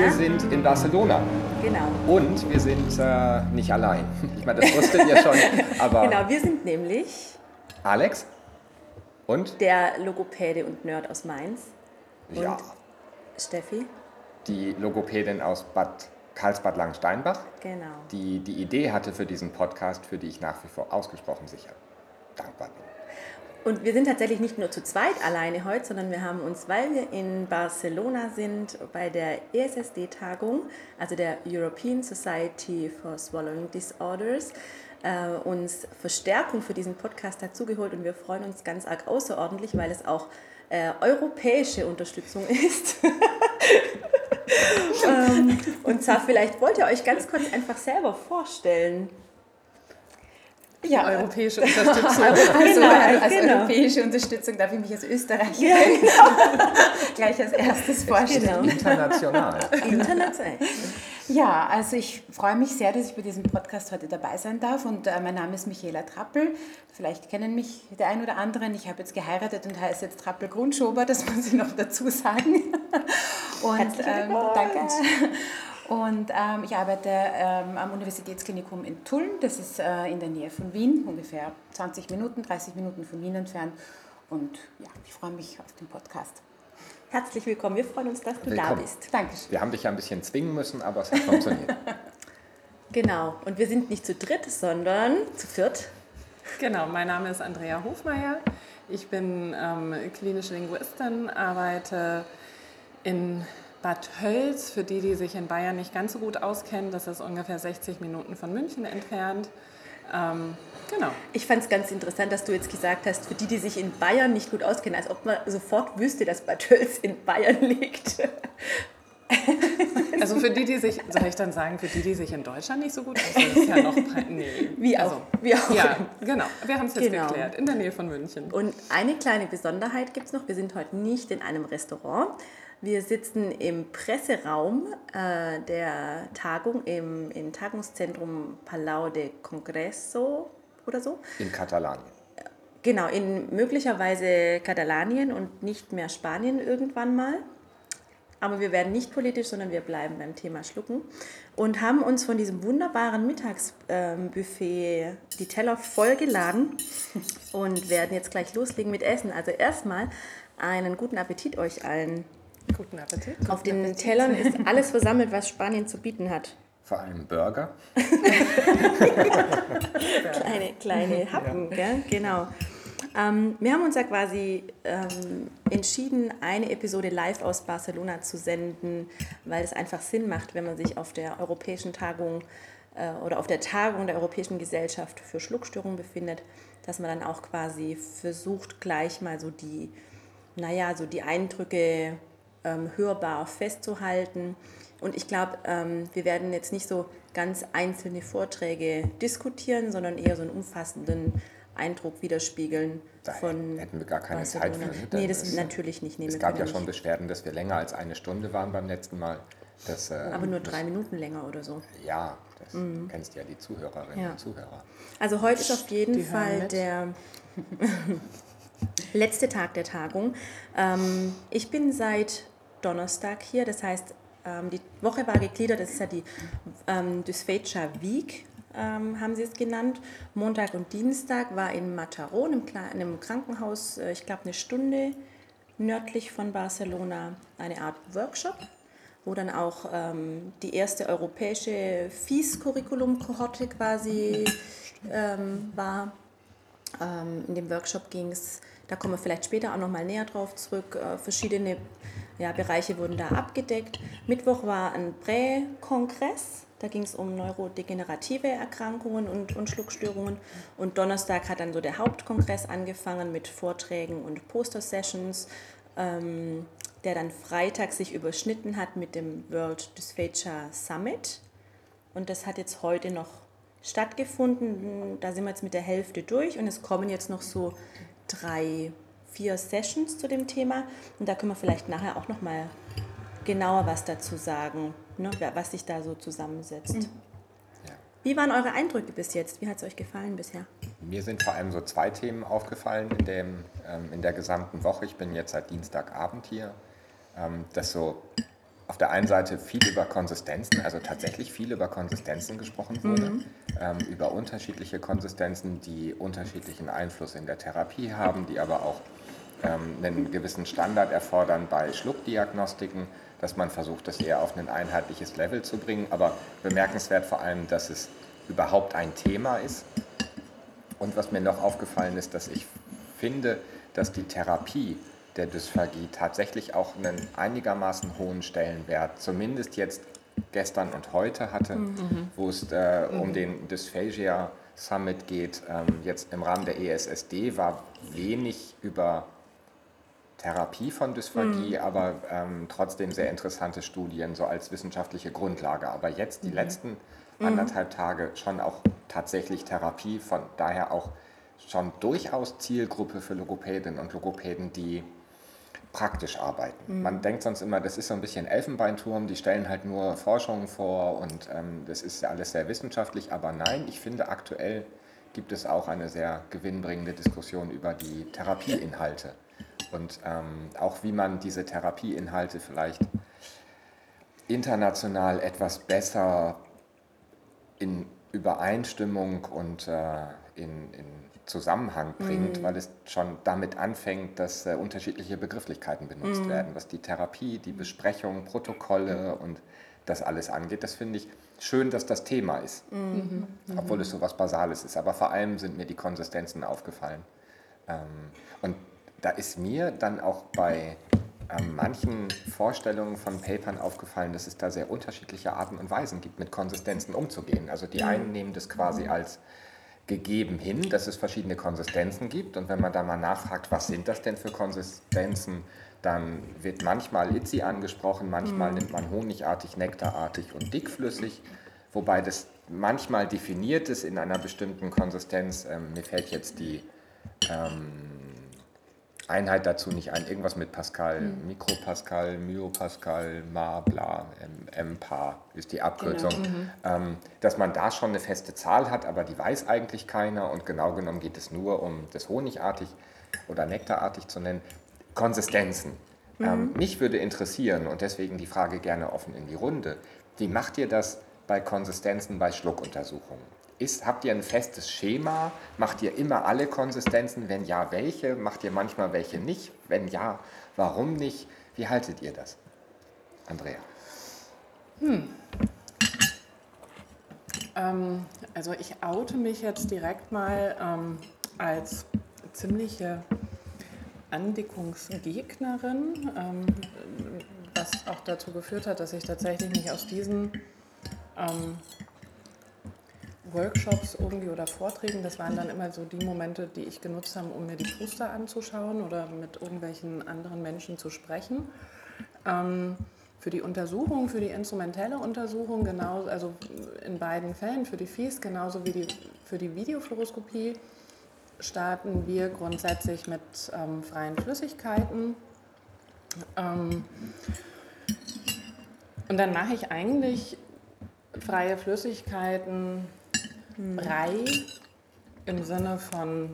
Wir sind in Barcelona. Genau. Und wir sind äh, nicht allein. Ich meine, das wusstet ihr schon. Aber Genau, wir sind nämlich Alex und der Logopäde und Nerd aus Mainz. ja, Steffi. die Logopädin aus Bad Karlsbad Langensteinbach, Genau. die die Idee hatte für diesen Podcast, für die ich nach wie vor ausgesprochen sicher dankbar bin. Und wir sind tatsächlich nicht nur zu zweit alleine heute, sondern wir haben uns, weil wir in Barcelona sind, bei der ESSD-Tagung, also der European Society for Swallowing Disorders, äh, uns Verstärkung für diesen Podcast dazugeholt und wir freuen uns ganz arg außerordentlich, weil es auch äh, europäische Unterstützung ist. ähm, und zwar vielleicht wollt ihr euch ganz kurz einfach selber vorstellen. Ja, Europäische Unterstützung. also Genau, als genau. europäische Unterstützung darf ich mich als Österreicherin Ja, gleich als erstes vorstellen. Genau. International. International. Ja, also ich freue mich sehr, dass ich bei diesem Podcast heute dabei sein darf und äh, mein Name ist Michaela Trappel. Vielleicht kennen mich der ein oder anderen. Ich habe jetzt geheiratet und heiße jetzt Trappel Grundschober, das muss ich noch dazu sagen. Und Herzlichen ähm, danke. Und ähm, ich arbeite ähm, am Universitätsklinikum in Tulln, das ist äh, in der Nähe von Wien, ungefähr 20 Minuten, 30 Minuten von Wien entfernt. Und ja, ich freue mich auf den Podcast. Herzlich willkommen. Wir freuen uns, dass du da Willkommen. bist. Dankeschön. Wir haben dich ja ein bisschen zwingen müssen, aber es hat funktioniert. Genau. Und wir sind nicht zu dritt, sondern zu viert. Genau, mein Name ist Andrea Hofmeier. Ich bin ähm, klinische Linguistin, arbeite in Bad Hölz. Für die, die sich in Bayern nicht ganz so gut auskennen, das ist ungefähr 60 Minuten von München entfernt. Ähm, genau. Ich fand es ganz interessant, dass du jetzt gesagt hast, für die, die sich in Bayern nicht gut auskennen, als ob man sofort wüsste, dass Bad Tölz in Bayern liegt. Also für die, die sich, soll ich dann sagen, für die, die sich in Deutschland nicht so gut auskennen, ist ja noch, nee. Wie auch. Also, Wie auch. Ja, genau. Wir haben es jetzt Genau. geklärt, in der Nähe von München. Und eine kleine Besonderheit gibt es noch. Wir sind heute nicht in einem Restaurant. Wir sitzen im Presseraum äh, der Tagung im, im Tagungszentrum Palau de Congreso oder so. In Katalanien. Genau, in möglicherweise Katalanien und nicht mehr Spanien irgendwann mal. Aber wir werden nicht politisch, sondern wir bleiben beim Thema Schlucken und haben uns von diesem wunderbaren Mittagsbuffet die Teller vollgeladen und werden jetzt gleich loslegen mit Essen. Also erstmal einen guten Appetit euch allen. Guten Appetit. Auf den Tellern ist alles versammelt, was Spanien zu bieten hat. Vor allem Burger. Kleine, kleine Happen, gell? genau. Ähm, wir haben uns ja quasi ähm, entschieden, eine Episode live aus Barcelona zu senden, weil es einfach Sinn macht, wenn man sich auf der europäischen Tagung äh, oder auf der Tagung der Europäischen Gesellschaft für Schluckstörungen befindet, dass man dann auch quasi versucht, gleich mal so die, naja, so die Eindrücke hörbar festzuhalten. Und ich glaube, ähm, wir werden jetzt nicht so ganz einzelne Vorträge diskutieren, sondern eher so einen umfassenden Eindruck widerspiegeln Da von hätten wir gar keine Barcelona. Zeit für. ne? Nee, das es- natürlich nicht. Nee, Es gab ja schon nicht. Beschwerden, dass wir länger als eine Stunde waren beim letzten Mal. Das, äh, Aber nur drei Minuten länger oder so. Ja, das du kennst ja die Zuhörerinnen Ja. und Zuhörer. Also heute ist auf jeden Die Fall der letzte Tag der Tagung. Ähm, ich bin seit Donnerstag hier, das heißt, ähm, die Woche war gegliedert, das ist ja die ähm, Dysphagia Week, ähm, haben sie es genannt. Montag und Dienstag war in Mataró, einem, Kle- einem Krankenhaus, äh, ich glaube eine Stunde nördlich von Barcelona, eine Art Workshop wo dann auch ähm, die erste europäische FIS-Curriculum-Kohorte quasi ähm, war. Ähm, in dem Workshop ging es, da kommen wir vielleicht später auch nochmal näher drauf zurück, äh, verschiedene ja, Bereiche wurden da abgedeckt. Mittwoch war ein Prä-Kongress, da ging es um neurodegenerative Erkrankungen und, und Schluckstörungen. Und Donnerstag hat dann so der Hauptkongress angefangen mit Vorträgen und Poster-Sessions, ähm, der dann Freitag sich überschnitten hat mit dem World Dysphagia Summit. Und das hat jetzt heute noch stattgefunden. Da sind wir jetzt mit der Hälfte durch und es kommen jetzt noch so drei, vier Sessions zu dem Thema. Und da können wir vielleicht nachher auch noch mal genauer was dazu sagen, ne, was sich da so zusammensetzt. Ja. Wie waren eure Eindrücke bis jetzt? Wie hat es euch gefallen bisher? Mir sind vor allem so zwei Themen aufgefallen in, dem, ähm, in der gesamten Woche. Ich bin jetzt seit Dienstagabend hier. Ähm, dass so auf der einen Seite viel über Konsistenzen, also tatsächlich viel über Konsistenzen gesprochen wurde, mhm. ähm, über unterschiedliche Konsistenzen, die unterschiedlichen Einfluss in der Therapie haben, die aber auch ähm, einen gewissen Standard erfordern bei Schluckdiagnostiken, dass man versucht, das eher auf ein einheitliches Level zu bringen. Aber bemerkenswert vor allem, dass es überhaupt ein Thema ist. Und was mir noch aufgefallen ist, dass ich finde, dass die Therapie der Dysphagie tatsächlich auch einen einigermaßen hohen Stellenwert, zumindest jetzt gestern und heute hatte, mhm. wo es äh, um mhm. den Dysphagia Summit geht. Ähm, jetzt im Rahmen der ESSD war wenig über Therapie von Dysphagie, mhm. aber ähm, trotzdem sehr interessante Studien, so als wissenschaftliche Grundlage. Aber jetzt die mhm. letzten mhm. anderthalb Tage schon auch tatsächlich Therapie, von daher auch schon durchaus Zielgruppe für Logopädinnen und Logopäden, die praktisch arbeiten. Mhm. Man denkt sonst immer, das ist so ein bisschen Elfenbeinturm, die stellen halt nur Forschungen vor und ähm, das ist ja alles sehr wissenschaftlich, aber nein, ich finde aktuell gibt es auch eine sehr gewinnbringende Diskussion über die Therapieinhalte und ähm, auch wie man diese Therapieinhalte vielleicht international etwas besser in Übereinstimmung und äh, in, in, Zusammenhang bringt, mhm. weil es schon damit anfängt, dass äh, unterschiedliche Begrifflichkeiten benutzt mhm. werden, was die Therapie, die Besprechung, Protokolle und das alles angeht. Das finde ich schön, dass das Thema ist, mhm. mhm. obwohl es so was Basales ist. Aber vor allem sind mir die Konsistenzen aufgefallen. Ähm, und da ist mir dann auch bei ähm, manchen Vorstellungen von Papern aufgefallen, dass es da sehr unterschiedliche Arten und Weisen gibt, mit Konsistenzen umzugehen. Also die einen nehmen das quasi als gegeben hin, dass es verschiedene Konsistenzen gibt. Und wenn man da mal nachfragt, was sind das denn für Konsistenzen, dann wird manchmal Itzi angesprochen, manchmal mhm. nimmt man honigartig, nektarartig und dickflüssig, wobei das manchmal definiert ist in einer bestimmten Konsistenz. Ähm, mir fällt jetzt die ähm, Einheit dazu nicht ein. Irgendwas mit Pascal, mhm. Mikropascal, Myopascal, Ma, bla, MPA ist die Abkürzung. Genau. Mhm. Ähm, dass man da schon eine feste Zahl hat, aber die weiß eigentlich keiner und genau genommen geht es nur um das Honigartig oder Nektarartig zu nennen. Konsistenzen. Mhm. Ähm, mich würde interessieren und deswegen die Frage gerne offen in die Runde. Wie macht ihr das bei Konsistenzen bei Schluckuntersuchungen? Ist, habt ihr ein festes Schema? Macht ihr immer alle Konsistenzen? Wenn ja, welche? Macht ihr manchmal welche nicht? Wenn ja, warum nicht? Wie haltet ihr das? Andrea. Hm. Ähm, also ich oute mich jetzt direkt mal ähm, als ziemliche Andickungsgegnerin, ähm, was auch dazu geführt hat, dass ich tatsächlich mich aus diesen ähm, Workshops irgendwie oder Vorträgen, das waren dann immer so die Momente, die ich genutzt habe, um mir die Poster anzuschauen oder mit irgendwelchen anderen Menschen zu sprechen. Ähm, für die Untersuchung, für die instrumentelle Untersuchung, genau, also in beiden Fällen, für die FIS genauso wie die, für die Videofluoroskopie, starten wir grundsätzlich mit ähm, freien Flüssigkeiten. Ähm, und dann mache ich eigentlich freie Flüssigkeiten Brei im Sinne von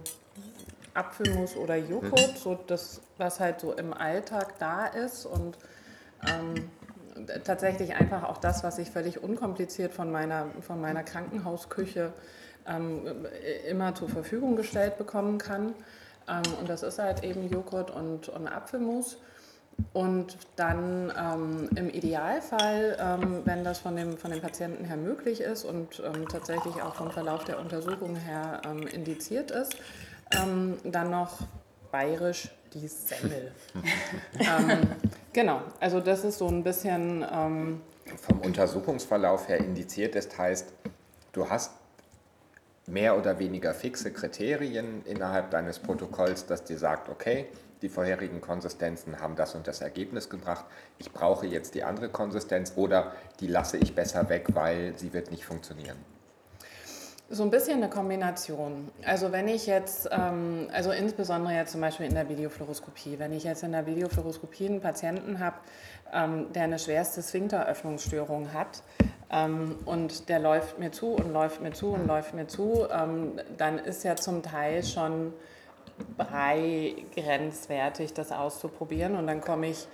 Apfelmus oder Joghurt, so das, was halt so im Alltag da ist und ähm, tatsächlich einfach auch das, was ich völlig unkompliziert von meiner, von meiner Krankenhausküche ähm, immer zur Verfügung gestellt bekommen kann. Ähm, und das ist halt eben Joghurt und, und Apfelmus. Und dann ähm, im Idealfall, ähm, wenn das von dem, von dem Patienten her möglich ist und ähm, tatsächlich auch vom Verlauf der Untersuchung her ähm, indiziert ist, ähm, dann noch bayerisch die Semmel. Ähm, genau, also das ist so ein bisschen... vom Untersuchungsverlauf her indiziert ist, heißt, du hast mehr oder weniger fixe Kriterien innerhalb deines Protokolls, das dir sagt, okay, die vorherigen Konsistenzen haben das und das Ergebnis gebracht, ich brauche jetzt die andere Konsistenz oder die lasse ich besser weg, weil sie wird nicht funktionieren. So ein bisschen eine Kombination. Also wenn ich jetzt, ähm, also insbesondere jetzt zum Beispiel in der Videofluoroskopie, wenn ich jetzt in der Videofluoroskopie einen Patienten habe, ähm, der eine schwerste Sphinkteröffnungsstörung hat ähm, und der läuft mir zu und läuft mir zu und läuft mir zu, ähm, dann ist ja zum Teil schon Brei grenzwertig, das auszuprobieren. Und dann komme ich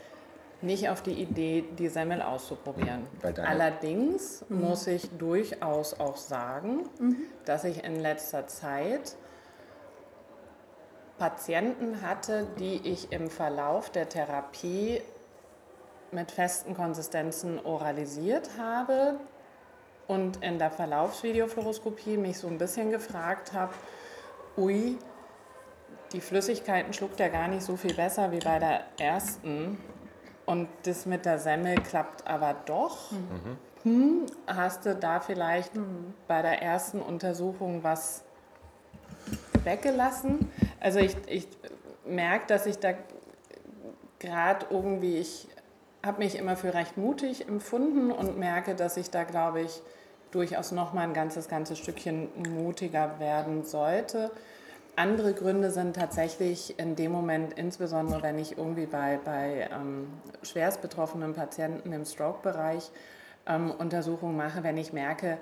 nicht auf die Idee, die Semmel auszuprobieren. Allerdings mhm. muss ich durchaus auch sagen, mhm. dass ich in letzter Zeit Patienten hatte, die ich im Verlauf der Therapie mit festen Konsistenzen oralisiert habe und in der Verlaufsvideofluoroskopie mich so ein bisschen gefragt habe, ui, die Flüssigkeiten schluckt ja gar nicht so viel besser wie bei der ersten. Und das mit der Semmel klappt aber doch. Mhm. Hm, hast du da vielleicht mhm. bei der ersten Untersuchung was weggelassen? Also ich, ich merke, dass ich da gerade irgendwie, ich habe mich immer für recht mutig empfunden und merke, dass ich da, glaube ich, durchaus noch mal ein ganzes, ganzes Stückchen mutiger werden sollte. Andere Gründe sind tatsächlich in dem Moment, insbesondere wenn ich irgendwie bei, bei ähm, schwerst betroffenen Patienten im Stroke-Bereich ähm, Untersuchungen mache, wenn ich merke,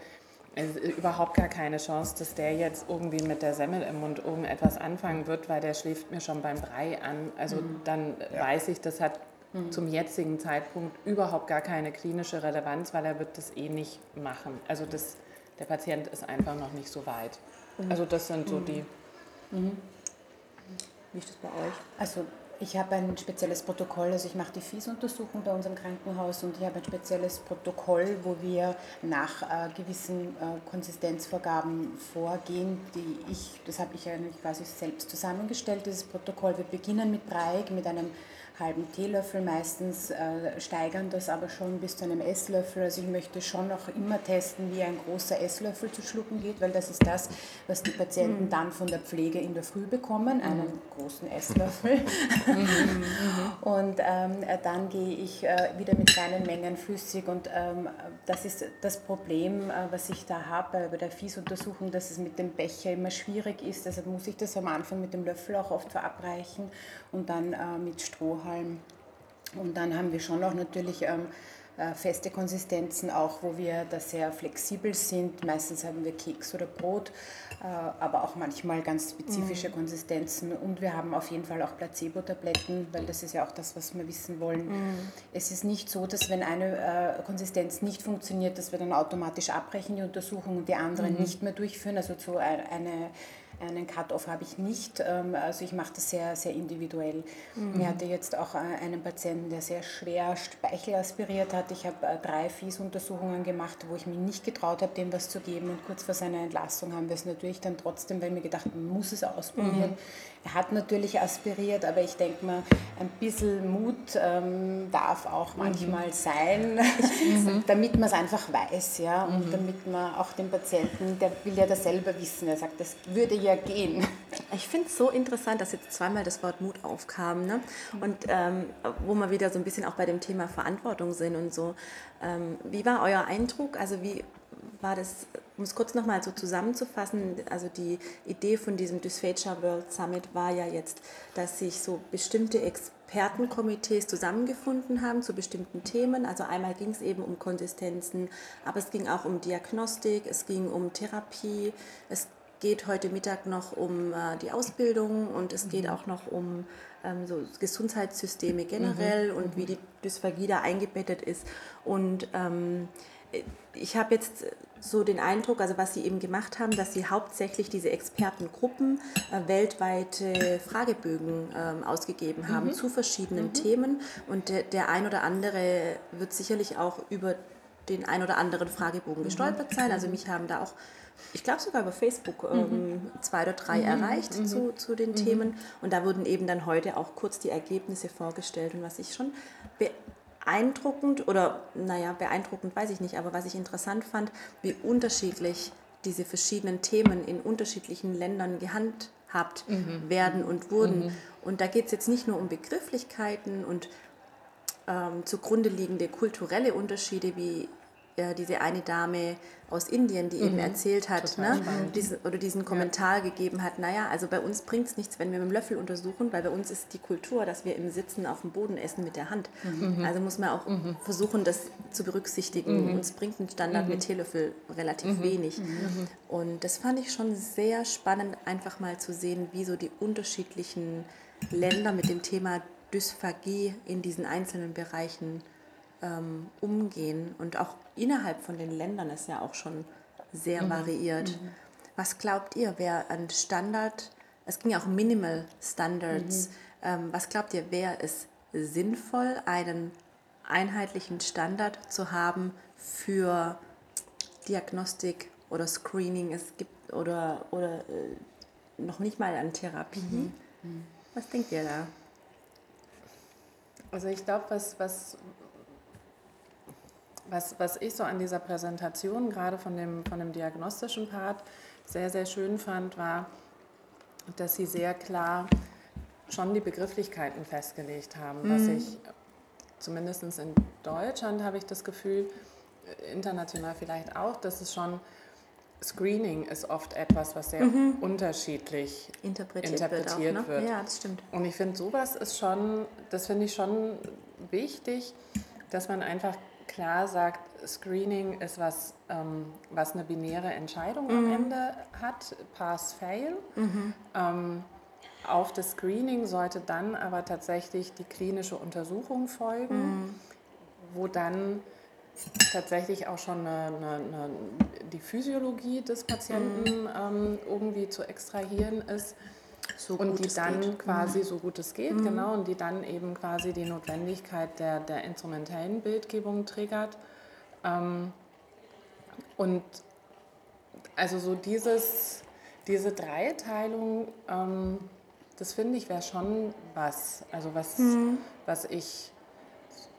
es ist überhaupt gar keine Chance, dass der jetzt irgendwie mit der Semmel im Mund irgendetwas anfangen wird, weil der schläft mir schon beim Brei an. Also mhm. dann ja. weiß ich, das hat mhm. zum jetzigen Zeitpunkt überhaupt gar keine klinische Relevanz, weil er wird das eh nicht machen. Also das, der Patient ist einfach noch nicht so weit. Mhm. Also das sind so mhm. die Mhm. Wie ist das bei euch? Also ich habe ein spezielles Protokoll, also ich mache die FIS-Untersuchung bei unserem Krankenhaus und ich habe ein spezielles Protokoll, wo wir nach äh, gewissen äh, Konsistenzvorgaben vorgehen, die ich, das habe ich eigentlich quasi selbst zusammengestellt, dieses Protokoll. Wir beginnen mit Dreieck, mit einem halben Teelöffel meistens, äh, steigern das aber schon bis zu einem Esslöffel. Also ich möchte schon noch immer testen, wie ein großer Esslöffel zu schlucken geht, weil das ist das, was die Patienten mhm. dann von der Pflege in der Früh bekommen, einen mhm. großen Esslöffel. Mhm. und ähm, dann gehe ich äh, wieder mit kleinen Mengen flüssig und ähm, das ist das Problem, äh, was ich da habe bei der Fiesuntersuchung, dass es mit dem Becher immer schwierig ist. Deshalb muss ich das am Anfang mit dem Löffel auch oft verabreichen und dann äh, mit Strohhalm. Und dann haben wir schon auch natürlich ähm, äh, feste Konsistenzen, auch wo wir da sehr flexibel sind. Meistens haben wir Keks oder Brot, äh, aber auch manchmal ganz spezifische mhm. Konsistenzen. Und wir haben auf jeden Fall auch Placebo-Tabletten, weil das ist ja auch das, was wir wissen wollen. Mhm. Es ist nicht so, dass wenn eine äh, Konsistenz nicht funktioniert, dass wir dann automatisch abbrechen die Untersuchung und die andere mhm. nicht mehr durchführen. Also so eine einen Cut-off habe ich nicht. Ähm, also ich mache das sehr, sehr individuell. Mhm. Ich hatte jetzt auch äh, einen Patienten, der sehr schwer Speichel aspiriert hat. Ich habe äh, drei Fies-Untersuchungen gemacht, wo ich mir nicht getraut habe, dem was zu geben. Und kurz vor seiner Entlassung haben wir es natürlich dann trotzdem, weil mir gedacht, man muss es ausprobieren. Mhm. Er hat natürlich aspiriert, aber ich denke mal, ein bisschen Mut ähm, darf auch mhm. manchmal mhm. sein, damit man es einfach weiß. Ja? Und mhm. damit man auch den Patienten, der will ja das selber wissen, er sagt, das würde ja gehen. Ich finde es so interessant, dass jetzt zweimal das Wort Mut aufkam. Ne? Und ähm, wo wir wieder so ein bisschen auch bei dem Thema Verantwortung sind und so. Ähm, wie war euer Eindruck? Also wie war das, um es kurz nochmal so zusammenzufassen, also die Idee von diesem Dysphagia World Summit war ja jetzt, dass sich so bestimmte Expertenkomitees zusammengefunden haben zu bestimmten Themen. Also einmal ging es eben um Konsistenzen, aber es ging auch um Diagnostik, es ging um Therapie, es geht heute Mittag noch um äh, die Ausbildung und es geht mhm. auch noch um ähm, so Gesundheitssysteme generell mhm. und wie die Dysphagie da eingebettet ist. Und ähm, ich habe jetzt so den Eindruck, also was Sie eben gemacht haben, dass Sie hauptsächlich diese Expertengruppen äh, weltweite Fragebögen ähm, ausgegeben haben mhm. zu verschiedenen mhm. Themen. Und der, der ein oder andere wird sicherlich auch über den ein oder anderen Fragebogen mhm. gestolpert sein. Also mich haben da auch, ich glaube sogar über Facebook, ähm, mhm. zwei oder drei mhm. erreicht mhm. zu, zu den Themen. Und da wurden eben dann heute auch kurz die Ergebnisse vorgestellt. Und was ich schon beeindruckend oder naja, beeindruckend weiß ich nicht, aber was ich interessant fand, wie unterschiedlich diese verschiedenen Themen in unterschiedlichen Ländern gehandhabt mhm. werden und wurden. Mhm. Und da geht es jetzt nicht nur um Begrifflichkeiten und ähm, zugrunde liegende kulturelle Unterschiede, wie äh, diese eine Dame aus Indien, die mhm. eben erzählt hat, ne, diesen, oder diesen Kommentar ja. gegeben hat, naja, also bei uns bringt es nichts, wenn wir mit dem Löffel untersuchen, weil bei uns ist die Kultur, dass wir im Sitzen auf dem Boden essen mit der Hand. Mhm. Also muss man auch mhm. versuchen, das zu berücksichtigen. Mhm. Uns bringt ein Standard mit mhm. Teelöffel relativ mhm. wenig. Und das fand ich schon sehr spannend, einfach mal zu sehen, wie so die unterschiedlichen Länder mit dem Thema Dysphagie in diesen einzelnen Bereichen ähm, umgehen. Und auch innerhalb von den Ländern ist ja auch schon sehr mhm. variiert. Mhm. Was glaubt ihr, wer ein Standard, es ging ja auch Minimal Standards, mhm. ähm, was glaubt ihr, wäre es sinnvoll, einen einheitlichen Standard zu haben für Diagnostik oder Screening? Es gibt oder, oder äh, noch nicht mal an Therapie. Mhm. mhm. Was denkt ihr da? Also ich glaube, was, was, was, was ich so an dieser Präsentation, gerade von dem, von dem diagnostischen Part, sehr, sehr schön fand, war, dass sie sehr klar schon die Begrifflichkeiten festgelegt haben, mhm. was ich zumindest in Deutschland habe ich das Gefühl, international vielleicht auch, dass es schon Screening ist oft etwas, was sehr mhm. unterschiedlich interpretiert, interpretiert wird, auch, ne? Ja, das stimmt. Und ich finde, sowas ist schon, das finde ich schon wichtig, dass man einfach klar sagt, Screening ist was, ähm, was eine binäre Entscheidung mhm. am Ende hat, Pass-Fail. Mhm. Ähm, auf das Screening sollte dann aber tatsächlich die klinische Untersuchung folgen, mhm. wo dann tatsächlich auch schon eine, eine, eine, die Physiologie des Patienten mhm. ähm, irgendwie zu extrahieren ist. So und die dann geht. quasi, so gut es geht, mhm. genau, und die dann eben quasi die Notwendigkeit der, der instrumentellen Bildgebung triggert. Ähm, und also so dieses, diese Dreiteilung, ähm, das finde ich wäre schon was, also was, mhm. was ich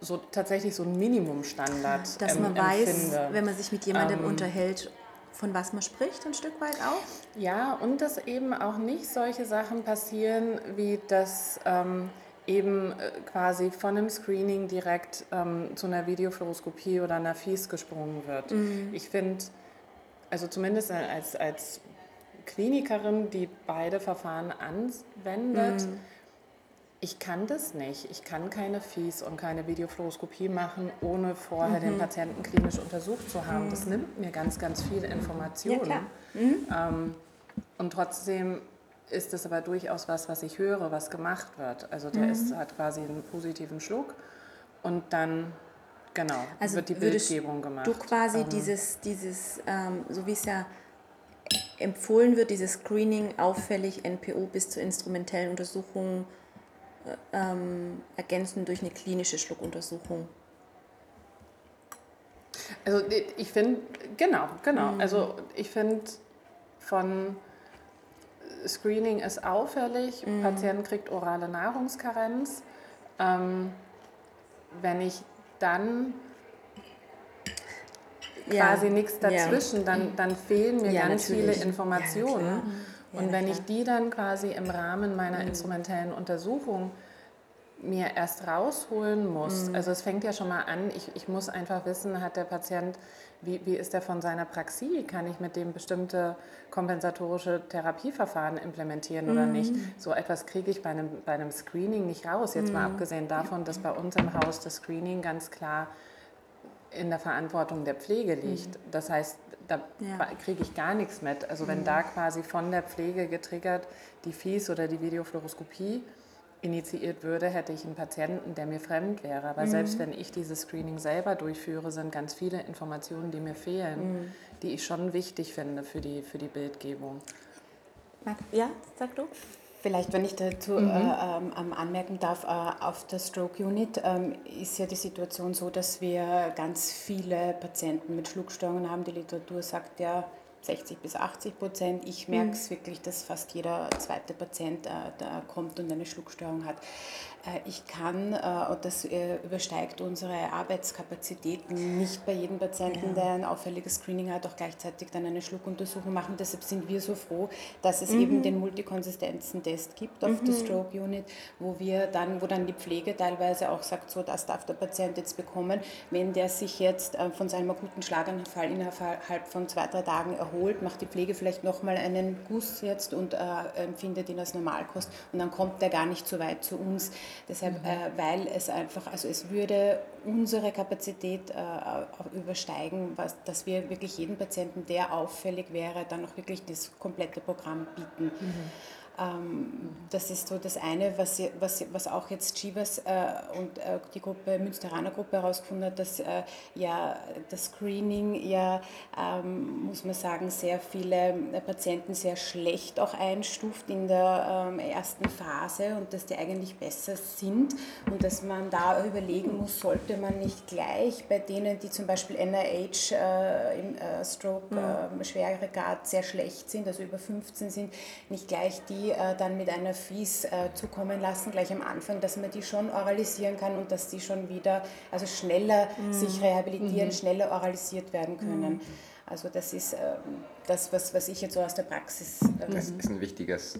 so tatsächlich so ein Minimumstandard Dass man weiß, empfinde. wenn man sich mit jemandem ähm, unterhält, von was man spricht, ein Stück weit auch? Ja, und dass eben auch nicht solche Sachen passieren, wie dass ähm, eben äh, quasi von einem Screening direkt ähm, zu einer Videofluoroskopie oder einer FIS gesprungen wird. Mhm. Ich finde, also zumindest als, als Klinikerin, die beide Verfahren anwendet, mhm ich kann das nicht. Ich kann keine FIS und keine Videofluoroskopie machen, ohne vorher mhm. den Patienten klinisch untersucht zu haben. Mhm. Das nimmt mir ganz, ganz viel Information. Ja, mhm. ähm, und trotzdem ist es aber durchaus was, was ich höre, was gemacht wird. Also der mhm. ist, hat quasi einen positiven Schluck und dann genau also wird die Bildgebung gemacht. Du quasi ähm, dieses, dieses ähm, so wie es ja empfohlen wird, dieses Screening auffällig NPO bis zur instrumentellen Untersuchung ähm, ergänzen durch eine klinische Schluckuntersuchung. Also ich finde, genau, genau. Mhm. Also ich finde von Screening ist auffällig, mhm. Patient kriegt orale Nahrungskarenz. Ähm, wenn ich dann quasi ja. nichts dazwischen, ja. dann, dann fehlen mir ja, ganz natürlich. viele Informationen. Und wenn ich die dann quasi im Rahmen meiner mhm. instrumentellen Untersuchung mir erst rausholen muss, mhm. also es fängt ja schon mal an, ich, ich muss einfach wissen, hat der Patient, wie, wie ist er von seiner Praxie, kann ich mit dem bestimmte kompensatorische Therapieverfahren implementieren oder mhm. nicht. So etwas kriege ich bei einem, bei einem Screening nicht raus, jetzt mal mhm. abgesehen davon, dass bei uns im Haus das Screening ganz klar in der Verantwortung der Pflege liegt. Mhm. Das heißt, da ja. kriege ich gar nichts mit. Also wenn mhm. da quasi von der Pflege getriggert die FIS oder die Videofluoroskopie initiiert würde, hätte ich einen Patienten, der mir fremd wäre. Aber mhm. selbst wenn ich dieses Screening selber durchführe, sind ganz viele Informationen, die mir fehlen, mhm. die ich schon wichtig finde für die, für die Bildgebung. Ja, sag du. Vielleicht, wenn ich dazu mhm. äh, ähm, anmerken darf, äh, auf der Stroke Unit ähm, ist ja die Situation so, dass wir ganz viele Patienten mit Schluckstörungen haben. Die Literatur sagt ja 60 bis 80 Prozent. Ich merke es mhm. wirklich, dass fast jeder zweite Patient äh, da kommt und eine Schluckstörung hat. Äh, ich kann, äh, und das äh, übersteigt unsere Arbeitskapazitäten, nicht bei jedem Patienten, ja. der ein auffälliges Screening hat, auch gleichzeitig dann eine Schluckuntersuchung machen. Deshalb sind wir so froh, dass es mhm. eben den Multikonsistenzen-Test gibt auf mhm. der Stroke Unit, wo wir dann, wo dann die Pflege teilweise auch sagt, so das darf der Patient jetzt bekommen, wenn der sich jetzt von seinem akuten Schlaganfall innerhalb von zwei, drei Tagen erholt, macht die Pflege vielleicht nochmal einen Guss jetzt und äh, empfindet ihn als Normalkost und dann kommt der gar nicht so weit zu uns. Deshalb, mhm. äh, weil es einfach, also es würde unsere Kapazität äh, übersteigen, was, dass wir wirklich jedem Patienten, der auffällig wäre, dann auch wirklich das komplette Programm bieten. Mhm. Ähm, das ist so das eine, was, was, was auch jetzt Chivas äh, und äh, die Gruppe, Münsteraner Gruppe herausgefunden hat, dass äh, ja das Screening ja, ähm, muss man sagen, sehr viele Patienten sehr schlecht auch einstuft in der ähm, ersten Phase und dass die eigentlich besser sind und dass man da überlegen muss, sollte man nicht gleich bei denen, die zum Beispiel NIH äh, im äh, Stroke mhm. schwere Grad sehr schlecht sind, also über 15 sind, nicht gleich die äh, dann mit einer Fies äh, zukommen lassen, gleich am Anfang, dass man die schon oralisieren kann und dass die schon wieder, also schneller mhm. sich rehabilitieren, mhm. schneller oralisiert werden können. Mhm. Also das ist äh, das, was, was ich jetzt so aus der Praxis... Äh, das ist ein wichtiges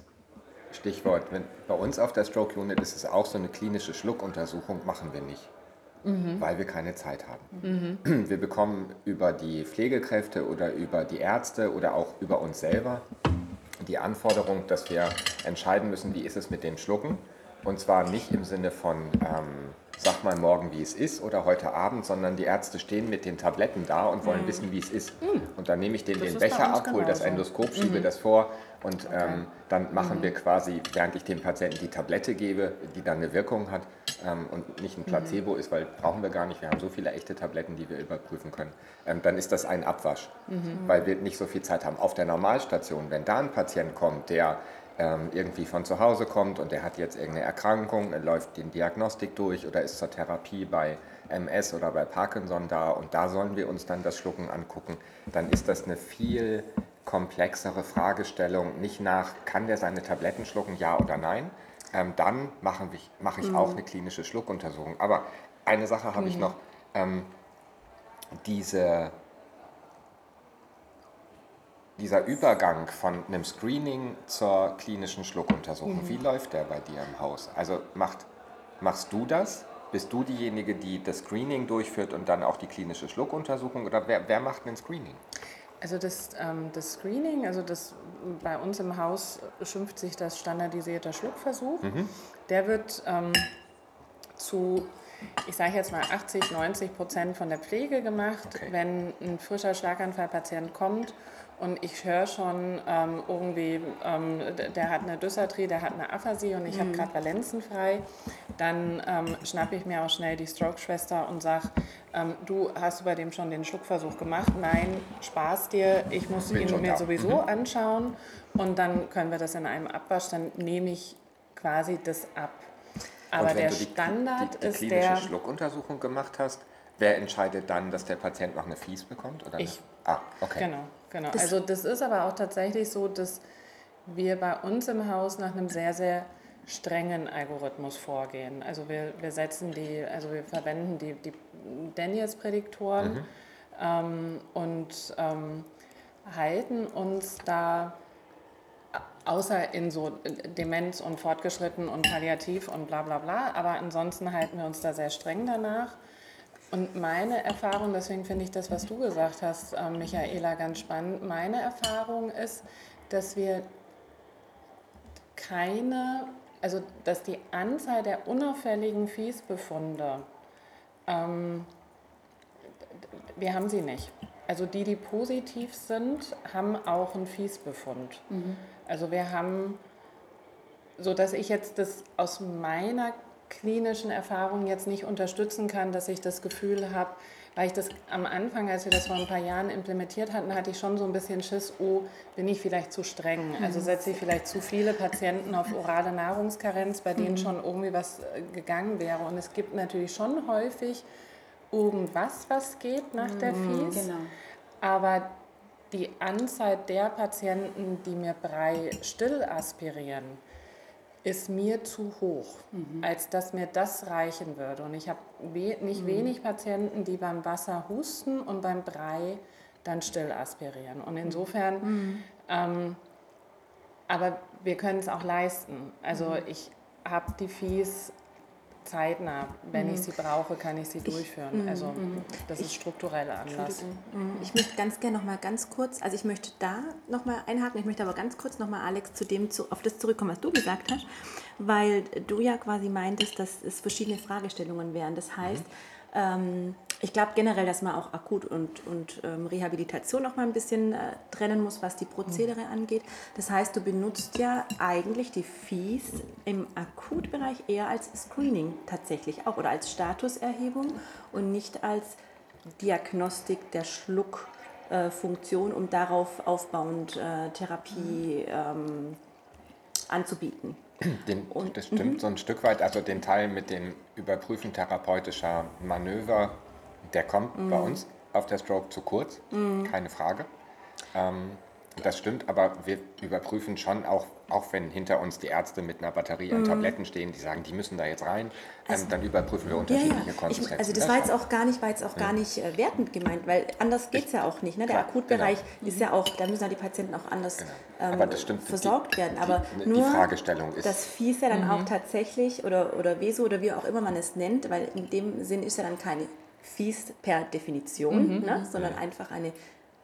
Stichwort. Wenn, bei uns auf der Stroke Unit ist es auch so eine klinische Schluckuntersuchung, machen wir nicht. Mhm. weil wir keine Zeit haben. Mhm. Wir bekommen über die Pflegekräfte oder über die Ärzte oder auch über uns selber die Anforderung, dass wir entscheiden müssen, wie ist es mit dem Schlucken. Und zwar nicht im Sinne von, ähm, sag mal morgen, wie es ist oder heute Abend, sondern die Ärzte stehen mit den Tabletten da und wollen mhm. wissen, wie es ist. Mhm. Und dann nehme ich denen den Becher ab, hole das Endoskop, schiebe mhm. das vor und okay. ähm, dann machen wir mhm. quasi, während ich dem Patienten die Tablette gebe, die dann eine Wirkung hat ähm, und nicht ein mhm. Placebo ist, weil brauchen wir gar nicht, wir haben so viele echte Tabletten, die wir überprüfen können, ähm, dann ist das ein Abwasch, mhm. weil wir nicht so viel Zeit haben. Auf der Normalstation, wenn da ein Patient kommt, der ähm, irgendwie von zu Hause kommt und der hat jetzt irgendeine Erkrankung, er läuft den Diagnostik durch oder ist zur Therapie bei MS oder bei Parkinson da und da sollen wir uns dann das Schlucken angucken, dann ist das eine viel komplexere Fragestellung, nicht nach, kann der seine Tabletten schlucken, ja oder nein, ähm, dann mache ich, mache ich mhm. auch eine klinische Schluckuntersuchung. Aber eine Sache habe mhm. ich noch, ähm, diese dieser Übergang von einem Screening zur klinischen Schluckuntersuchung, mhm. wie läuft der bei dir im Haus? Also macht, machst du das? Bist du diejenige, die das Screening durchführt und dann auch die klinische Schluckuntersuchung? Oder wer, wer macht ein Screening? Also das, ähm, das Screening, also das bei uns im Haus schimpft sich das standardisierter Schluckversuch. Mhm. Der wird ähm, zu ich sage jetzt mal 80, 90 Prozent von der Pflege gemacht. Okay. Wenn ein frischer Schlaganfallpatient kommt und ich höre schon ähm, irgendwie, ähm, der hat eine Dysarthrie, der hat eine Aphasie und ich mhm. habe gerade Valenzen frei, dann ähm, schnappe ich mir auch schnell die Stroke-Schwester und sage, ähm, du hast du bei dem schon den Schluckversuch gemacht? Nein, Spaß dir, ich muss Bin ihn mir da. sowieso mhm. anschauen und dann können wir das in einem Abwasch, dann nehme ich quasi das ab. Aber der die, Standard die, die, ist der... klinische Schluckuntersuchung gemacht hast, wer entscheidet dann, dass der Patient noch eine Fies bekommt? Oder ich. Ah, okay. Genau. Genau, das also das ist aber auch tatsächlich so, dass wir bei uns im Haus nach einem sehr, sehr strengen Algorithmus vorgehen. Also wir, wir setzen die, also wir verwenden die, die Daniels-Prädiktoren mhm. ähm, und ähm, halten uns da außer in so Demenz und fortgeschritten und palliativ und bla bla bla, aber ansonsten halten wir uns da sehr streng danach. Und meine Erfahrung, deswegen finde ich das, was du gesagt hast, äh, Michaela, ganz spannend. Meine Erfahrung ist, dass wir keine, also dass die Anzahl der unauffälligen Fiesbefunde, ähm, wir haben sie nicht. Also die, die positiv sind, haben auch einen Fiesbefund. Mhm. Also wir haben, so dass ich jetzt das aus meiner klinischen Erfahrungen jetzt nicht unterstützen kann, dass ich das Gefühl habe, weil ich das am Anfang, als wir das vor ein paar Jahren implementiert hatten, hatte ich schon so ein bisschen Schiss, oh, bin ich vielleicht zu streng? Also mhm. setze ich vielleicht zu viele Patienten auf orale Nahrungskarenz, bei denen mhm. schon irgendwie was äh, gegangen wäre. Und es gibt natürlich schon häufig irgendwas, was geht nach der mhm, Fies. Genau. Aber die Anzahl der Patienten, die mir Brei still aspirieren, ist mir zu hoch, mhm. als dass mir das reichen würde. Und ich habe we nicht mhm. wenig Patienten, die beim Wasser husten und beim Brei dann still aspirieren. Und insofern, mhm. ähm, aber wir können es auch leisten. Also mhm. ich habe die Fies zeitnah. Wenn mhm. ich sie brauche, kann ich sie durchführen. Ich, also mhm. das ist struktureller Anlass. Mhm. Ich möchte ganz gerne noch mal ganz kurz, also ich möchte da noch mal einhaken, ich möchte aber ganz kurz noch mal, Alex, zu dem, zu, auf das zurückkommen, was du gesagt hast, weil du ja quasi meintest, dass es verschiedene Fragestellungen wären. Das heißt, mhm. ähm, Ich glaube generell, dass man auch Akut und, und ähm, Rehabilitation noch mal ein bisschen äh, trennen muss, was die Prozedere mhm. angeht. Das heißt, du benutzt ja eigentlich die Fees im Akutbereich eher als Screening tatsächlich auch oder als Statuserhebung und nicht als Diagnostik der Schluckfunktion, äh, um darauf aufbauend äh, Therapie ähm, anzubieten. Den, und, das stimmt -hmm. so ein Stück weit. Also den Teil mit dem Überprüfen therapeutischer Manöver der kommt mhm. bei uns auf der Stroke zu kurz, mhm. keine Frage. Ähm, das stimmt, aber wir überprüfen schon auch, auch wenn hinter uns die Ärzte mit einer Batterie an mhm. Tabletten stehen, die sagen, die müssen da jetzt rein, ähm, also, dann überprüfen wir unterschiedliche ja, ja. Konsistenzen. also das war jetzt auch gar nicht, war jetzt auch gar nicht äh, wertend gemeint, weil anders geht es ja auch nicht. Ne? Der Klar, Akutbereich genau. ist ja auch, da müssen ja die Patienten auch anders genau. ähm, stimmt, versorgt die, werden. Aber die, nur die Fragestellung ist. Das Fies ja dann mhm. auch tatsächlich oder, oder Weso oder wie auch immer man es nennt, weil in dem Sinn ist ja dann keine fies per Definition, mhm. ne, sondern einfach eine,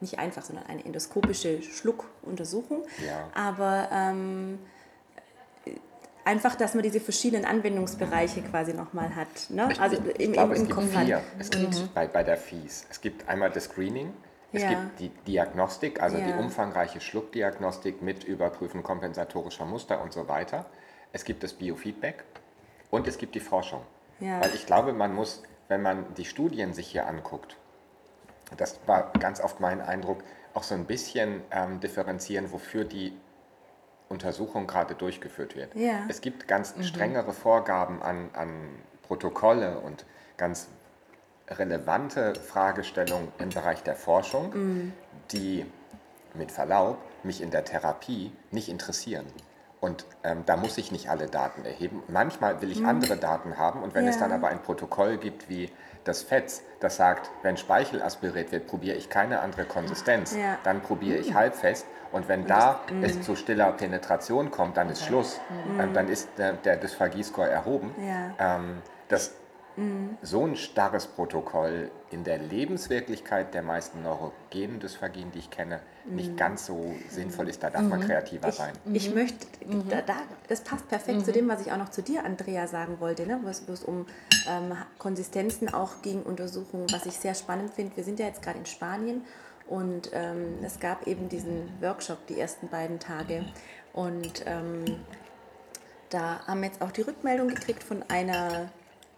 nicht einfach, sondern eine endoskopische Schluckuntersuchung. Ja. Aber ähm, einfach, dass man diese verschiedenen Anwendungsbereiche quasi nochmal hat. Ne? Ich, also ich, im, glaube, im, im es Kopf gibt vier. Es gibt mhm. bei, bei der FIES, es gibt einmal das Screening, es ja. gibt die Diagnostik, also ja. die umfangreiche Schluckdiagnostik mit Überprüfen kompensatorischer Muster und so weiter. Es gibt das Biofeedback und es gibt die Forschung. Ja. Weil ich glaube, man muss wenn man die Studien sich hier anguckt, das war ganz oft mein Eindruck, auch so ein bisschen ähm, differenzieren, wofür die Untersuchung gerade durchgeführt wird. Ja. Es gibt ganz mhm. strengere Vorgaben an, an Protokolle und ganz relevante Fragestellungen im Bereich der Forschung, mhm. die mit Verlaub mich in der Therapie nicht interessieren. Und ähm, da muss ich nicht alle Daten erheben. Manchmal will ich mhm. andere Daten haben und wenn ja. es dann aber ein Protokoll gibt wie das FETS, das sagt, wenn Speichel aspiriert wird, probiere ich keine andere Konsistenz, ja. dann probiere ich mhm. halbfest und wenn und da das, es mhm. zu stiller Penetration kommt, dann ist okay. Schluss, mhm. ähm, dann ist der, der Dysphagie-Score erhoben. Ja. Ähm, das. So ein starres Protokoll in der Lebenswirklichkeit der meisten neurogenen Dysphagien, die ich kenne. Nicht ganz so sinnvoll ist. Da darf mhm. man kreativer ich, sein. Ich mhm. möchte, mhm. da, da, das passt perfekt zu mhm. dem, was ich auch noch zu dir, Andrea, sagen wollte, ne? wo es um ähm, Konsistenzen auch ging, Untersuchungen, was ich sehr spannend finde. Wir sind ja jetzt gerade in Spanien und ähm, es gab eben diesen Workshop die ersten beiden Tage und ähm, da haben wir jetzt auch die Rückmeldung gekriegt von einer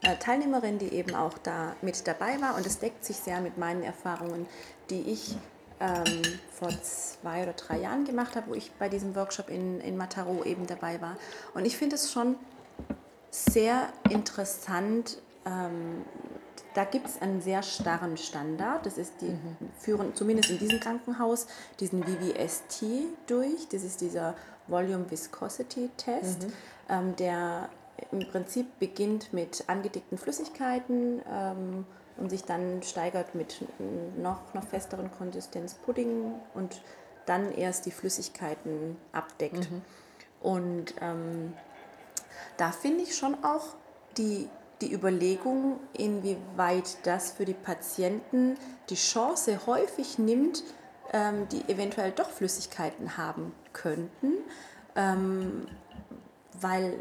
äh, Teilnehmerin, die eben auch da mit dabei war. Und es deckt sich sehr mit meinen Erfahrungen, die ich ähm, vor zwei oder drei Jahren gemacht habe, wo ich bei diesem Workshop in, in Mataro eben dabei war. Und ich finde es schon sehr interessant. Ähm, da gibt es einen sehr starren Standard. Das ist die, mhm. führen zumindest in diesem Krankenhaus diesen VVST durch. Das ist dieser Volume Viscosity Test, mhm. ähm, der im Prinzip beginnt mit angedickten Flüssigkeiten ähm, und sich dann steigert mit noch, noch festeren Konsistenz Pudding und dann erst die Flüssigkeiten abdeckt. Mhm. Und ähm, da finde ich schon auch die, die Überlegung, inwieweit das für die Patienten die Chance häufig nimmt, ähm, die eventuell doch Flüssigkeiten haben könnten, ähm, weil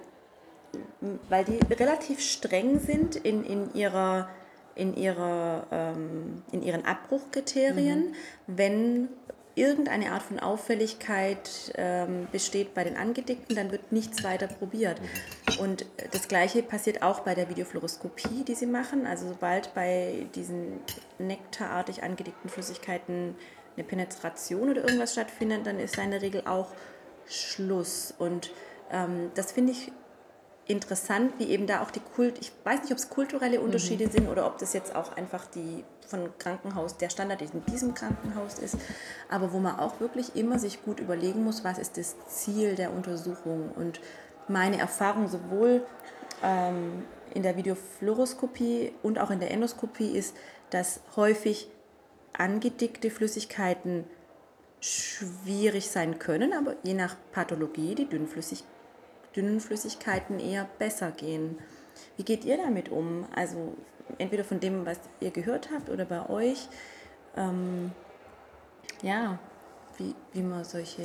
weil die relativ streng sind in, in ihrer in, ihrer, ähm, in ihren Abbruchkriterien, mhm. wenn irgendeine Art von Auffälligkeit ähm, besteht bei den Angedickten, dann wird nichts weiter probiert. Mhm. Und das Gleiche passiert auch bei der Videofluoroskopie, die sie machen. Also sobald bei diesen nektarartig angedickten Flüssigkeiten eine Penetration oder irgendwas stattfindet, dann ist da in der Regel auch Schluss. Und ähm, das finde ich interessant, wie eben da auch die Kult, ich weiß nicht, ob es kulturelle Unterschiede mhm. sind oder ob das jetzt auch einfach die von Krankenhaus, der Standard in diesem Krankenhaus ist, aber wo man auch wirklich immer sich gut überlegen muss, was ist das Ziel der Untersuchung und meine Erfahrung sowohl ähm, in der Videofluoroskopie und auch in der Endoskopie ist, dass häufig angedickte Flüssigkeiten schwierig sein können, aber je nach Pathologie die Dünnflüssigkeit dünnen Flüssigkeiten eher besser gehen. Wie geht ihr damit um? Also entweder von dem, was ihr gehört habt oder bei euch. Ähm, ja, wie, wie man solche...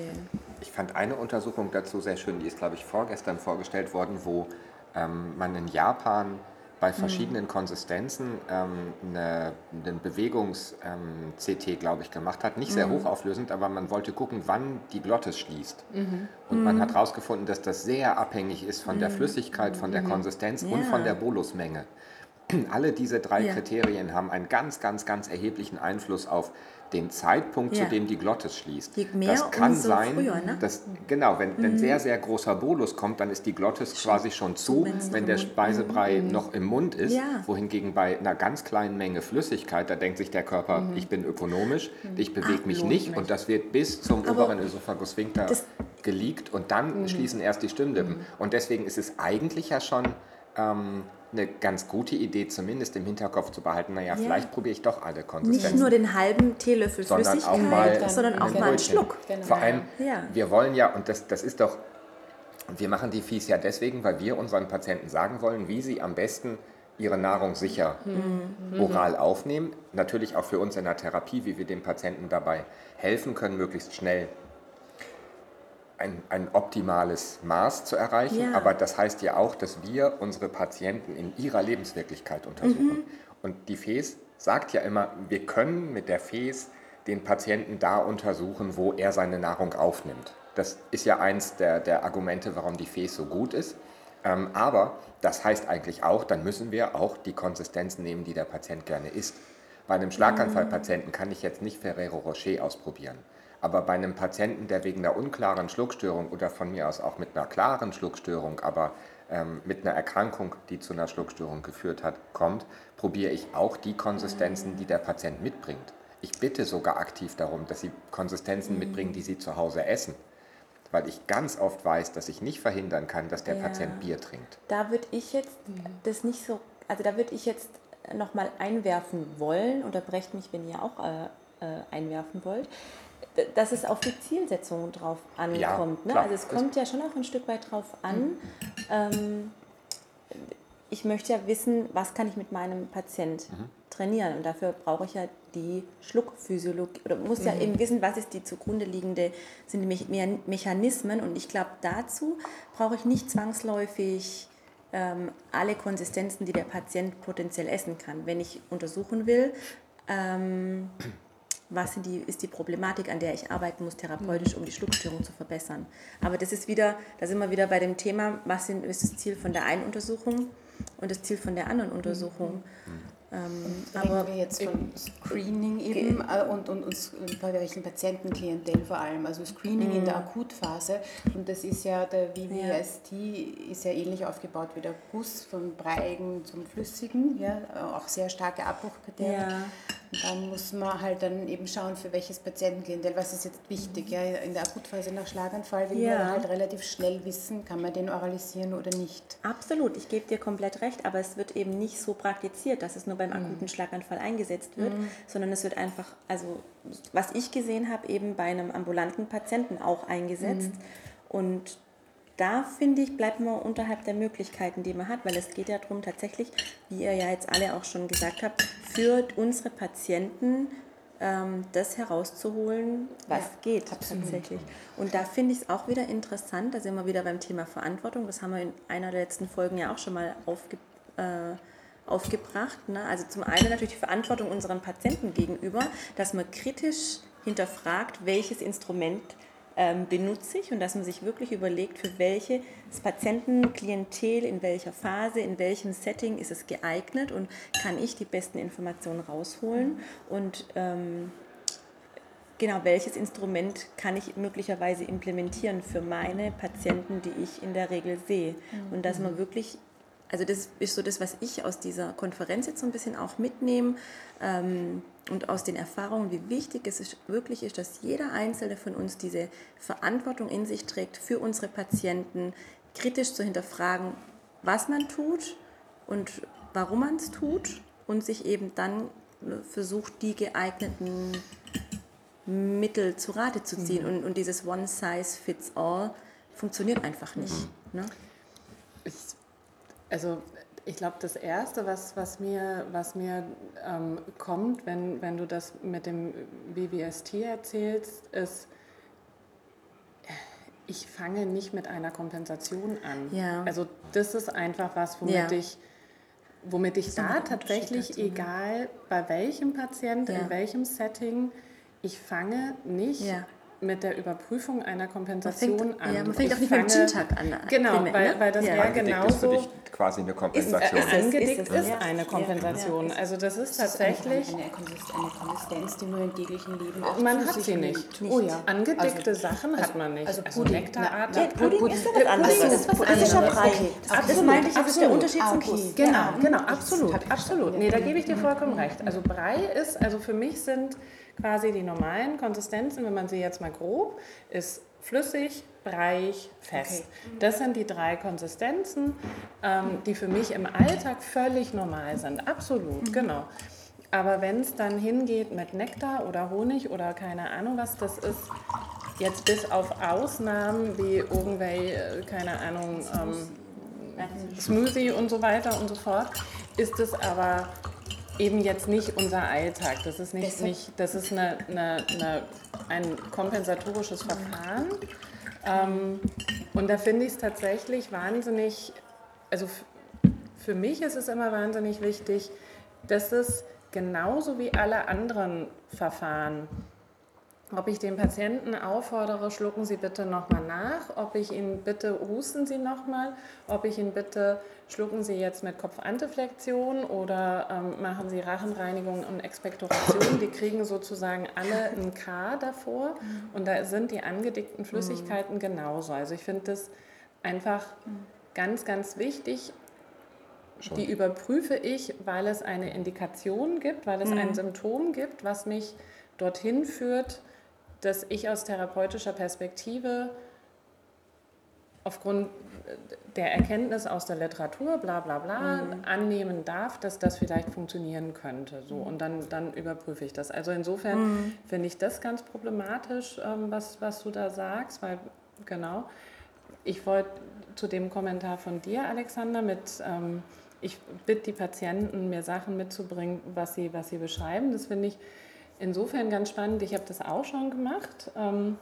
Ich fand eine Untersuchung dazu sehr schön, die ist, glaube ich, vorgestern vorgestellt worden, wo ähm, man in Japan bei verschiedenen mhm. Konsistenzen ähm, eine, einen Bewegungs-CT, ähm, glaube ich, gemacht hat. Nicht sehr mhm. hochauflösend, aber man wollte gucken, wann die Glottis schließt. Mhm. Und man hat herausgefunden, dass das sehr abhängig ist von der Flüssigkeit, von der Konsistenz ja. und von der Bolusmenge. Alle diese drei ja. Kriterien haben einen ganz, ganz, ganz erheblichen Einfluss auf den Zeitpunkt, ja. zu dem die Glottis schließt. Je mehr, das kann umso sein, früher, ne? dass, genau, wenn, mhm. wenn sehr, sehr großer Bolus kommt, dann ist die Glottis quasi schon zu, wenn der Speisebrei mhm. noch im Mund ist. Ja. Wohingegen bei einer ganz kleinen Menge Flüssigkeit, da denkt sich der Körper, mhm. ich bin ökonomisch, mhm. ich bewege mich nicht und das wird bis zum Aber oberen Ösophagus sphincter geleakt und dann mhm. schließen erst die Stimmlippen. Mhm. Und deswegen ist es eigentlich ja schon ähm, eine ganz gute Idee, zumindest im Hinterkopf zu behalten, naja, ja. vielleicht probiere ich doch alle Konsistenzen. Nicht nur den halben Teelöffel sondern Flüssigkeit, auch mal sondern auch mal einen Schluck. Genau. Vor allem, ja. wir wollen ja, und das, das ist doch, wir machen die Fies ja deswegen, weil wir unseren Patienten sagen wollen, wie sie am besten ihre Nahrung sicher mhm. oral aufnehmen. Natürlich auch für uns in der Therapie, wie wir dem Patienten dabei helfen können, möglichst schnell ein, ein optimales Maß zu erreichen, ja. aber das heißt ja auch, dass wir unsere Patienten in ihrer Lebenswirklichkeit untersuchen. Mhm. Und die FES sagt ja immer, wir können mit der FES den Patienten da untersuchen, wo er seine Nahrung aufnimmt. Das ist ja eins der, der Argumente, warum die FES so gut ist. Ähm, aber das heißt eigentlich auch, dann müssen wir auch die Konsistenz nehmen, die der Patient gerne isst. Bei einem Schlaganfallpatienten kann ich jetzt nicht Ferrero Rocher ausprobieren. Aber bei einem Patienten, der wegen einer unklaren Schluckstörung oder von mir aus auch mit einer klaren Schluckstörung, aber ähm, mit einer Erkrankung, die zu einer Schluckstörung geführt hat, kommt, probiere ich auch die Konsistenzen, die der Patient mitbringt. Ich bitte sogar aktiv darum, dass sie Konsistenzen mhm. mitbringen, die sie zu Hause essen. Weil ich ganz oft weiß, dass ich nicht verhindern kann, dass der ja. Patient Bier trinkt. Da würde ich jetzt das nicht so, also da würde ich jetzt nochmal einwerfen wollen, unterbrecht mich, wenn ihr auch äh, äh, einwerfen wollt dass es auf die Zielsetzung drauf ankommt. Ja, ne? Also es kommt ja schon auch ein Stück weit drauf an. Ähm, ich möchte ja wissen, was kann ich mit meinem Patient mhm. trainieren. Und dafür brauche ich ja die Schluckphysiologie oder muss mhm. ja eben wissen, was ist die zugrunde liegende, sind die Me Mechanismen. Und ich glaube, dazu brauche ich nicht zwangsläufig ähm, alle Konsistenzen, die der Patient potenziell essen kann. Wenn ich untersuchen will, ähm, was die, ist die Problematik, an der ich arbeiten muss therapeutisch, um die Schluckstörung zu verbessern. Aber das ist wieder, da sind wir wieder bei dem Thema, was ist das Ziel von der einen Untersuchung und das Ziel von der anderen Untersuchung. Mhm. Ähm, aber wir jetzt von Screening eben äh, und, und, und bei welchen Patientenklientel vor allem, also Screening in der mhm. Akutphase und das ist ja, der VVST ja. ist ja ähnlich aufgebaut wie der Guss vom Breigen zum Flüssigen, ja, auch sehr starke Abbruchkriterien. Ja. Dann muss man halt dann eben schauen, für welches Patientenklientel, was ist jetzt wichtig. Ja? In der Akutphase nach Schlaganfall will ja. man halt relativ schnell wissen, kann man den oralisieren oder nicht. Absolut, ich gebe dir komplett recht, aber es wird eben nicht so praktiziert, dass es nur beim mhm. akuten Schlaganfall eingesetzt wird, mhm. sondern es wird einfach, also was ich gesehen habe, eben bei einem ambulanten Patienten auch eingesetzt. Mhm. Und da finde ich, bleibt man unterhalb der Möglichkeiten, die man hat, weil es geht ja darum, tatsächlich, wie ihr ja jetzt alle auch schon gesagt habt, für unsere Patienten ähm, das herauszuholen, was ja, geht absolut. tatsächlich. Und da finde ich es auch wieder interessant, da sind wir wieder beim Thema Verantwortung, das haben wir in einer der letzten Folgen ja auch schon mal aufge, äh, aufgebracht. Ne? Also zum einen natürlich die Verantwortung unseren Patienten gegenüber, dass man kritisch hinterfragt, welches Instrument benutze ich und dass man sich wirklich überlegt, für welches Patientenklientel, in welcher Phase, in welchem Setting ist es geeignet und kann ich die besten Informationen rausholen und ähm, genau welches Instrument kann ich möglicherweise implementieren für meine Patienten, die ich in der Regel sehe. Und dass man wirklich also das ist so das, was ich aus dieser Konferenz jetzt so ein bisschen auch mitnehme ähm, und aus den Erfahrungen, wie wichtig es ist, wirklich ist, dass jeder Einzelne von uns diese Verantwortung in sich trägt, für unsere Patienten kritisch zu hinterfragen, was man tut und warum man es tut und sich eben dann versucht, die geeigneten Mittel zu Rate zu ziehen. Mhm. Und, und dieses One Size Fits All funktioniert einfach nicht. Mhm. Ne? Also ich glaube, das Erste, was, was mir, was mir ähm, kommt, wenn, wenn du das mit dem BBST erzählst, ist, ich fange nicht mit einer Kompensation an. Ja. Also das ist einfach was, womit ja. ich womit ich da tatsächlich, egal bei welchem Patient, Ja. in welchem Setting, ich fange nicht. Mit der Überprüfung einer Man Kompensation fängt, an. ja, man fängt Ich auch nicht mit dem Gin-Tag an. Genau, primär, weil, ne? weil das Ja. wäre Angedickt ist für genauso dich quasi eine Kompensation. Ist es. angedickt ist es, ist, ja. eine Ja, Kompensation. ja. Also das ist Das ist eine, tatsächlich, eine, Konsist- eine Konsistenz, die nur im täglichen Leben auch man hat sie nimmt. nicht. Oh ja. Angedickte Also- Sachen hat also- man nicht. also Also, Pudding. Nektarart. Ja, Pudding ist ja was anderes. Pudding ist was Das ist ja anderes. Das Absolut, meinte ich, das ist der. Unterschied zum. Guss. Genau, Ja. genau, absolut, absolut. Nee, da gebe ich dir vollkommen recht. Also Brei ist, also für mich sind quasi die normalen Konsistenzen, wenn man sie jetzt mal grob, ist flüssig, breiig, fest. Das sind die drei Konsistenzen, ähm, die für mich im Alltag völlig normal sind. Absolut, genau. Aber wenn es dann hingeht mit Nektar oder Honig oder keine Ahnung was, das ist jetzt bis auf Ausnahmen wie irgendwelche, äh, keine Ahnung, ähm, Smoothie und so weiter und so fort, ist es aber eben jetzt nicht unser Alltag. Das ist, nicht, nicht, das ist eine, eine, eine, ein kompensatorisches Verfahren. Ähm, und da finde ich es tatsächlich wahnsinnig, also für mich ist es immer wahnsinnig wichtig, dass es genauso wie alle anderen Verfahren ob ich den Patienten auffordere, schlucken Sie bitte nochmal nach, ob ich ihn bitte, husten Sie nochmal, ob ich ihn bitte, schlucken Sie jetzt mit Kopfanteflexion oder ähm, machen Sie Rachenreinigung und Expektoration. Die kriegen sozusagen alle ein K davor und da sind die angedickten Flüssigkeiten genauso. Also ich finde das einfach ganz, ganz wichtig, die überprüfe ich, weil es eine Indikation gibt, weil es ein Symptom gibt, was mich dorthin führt, dass ich aus therapeutischer Perspektive aufgrund der Erkenntnis aus der Literatur, bla bla bla, annehmen darf, dass das vielleicht funktionieren könnte. So, und dann, dann überprüfe ich das. Also insofern finde ich das ganz problematisch, ähm, was, was du da sagst, weil genau, ich wollte zu dem Kommentar von dir, Alexander, mit ähm, ich bitte die Patienten, mir Sachen mitzubringen, was sie, was sie beschreiben. Das finde ich insofern ganz spannend. Ich habe das auch schon gemacht. Ähm,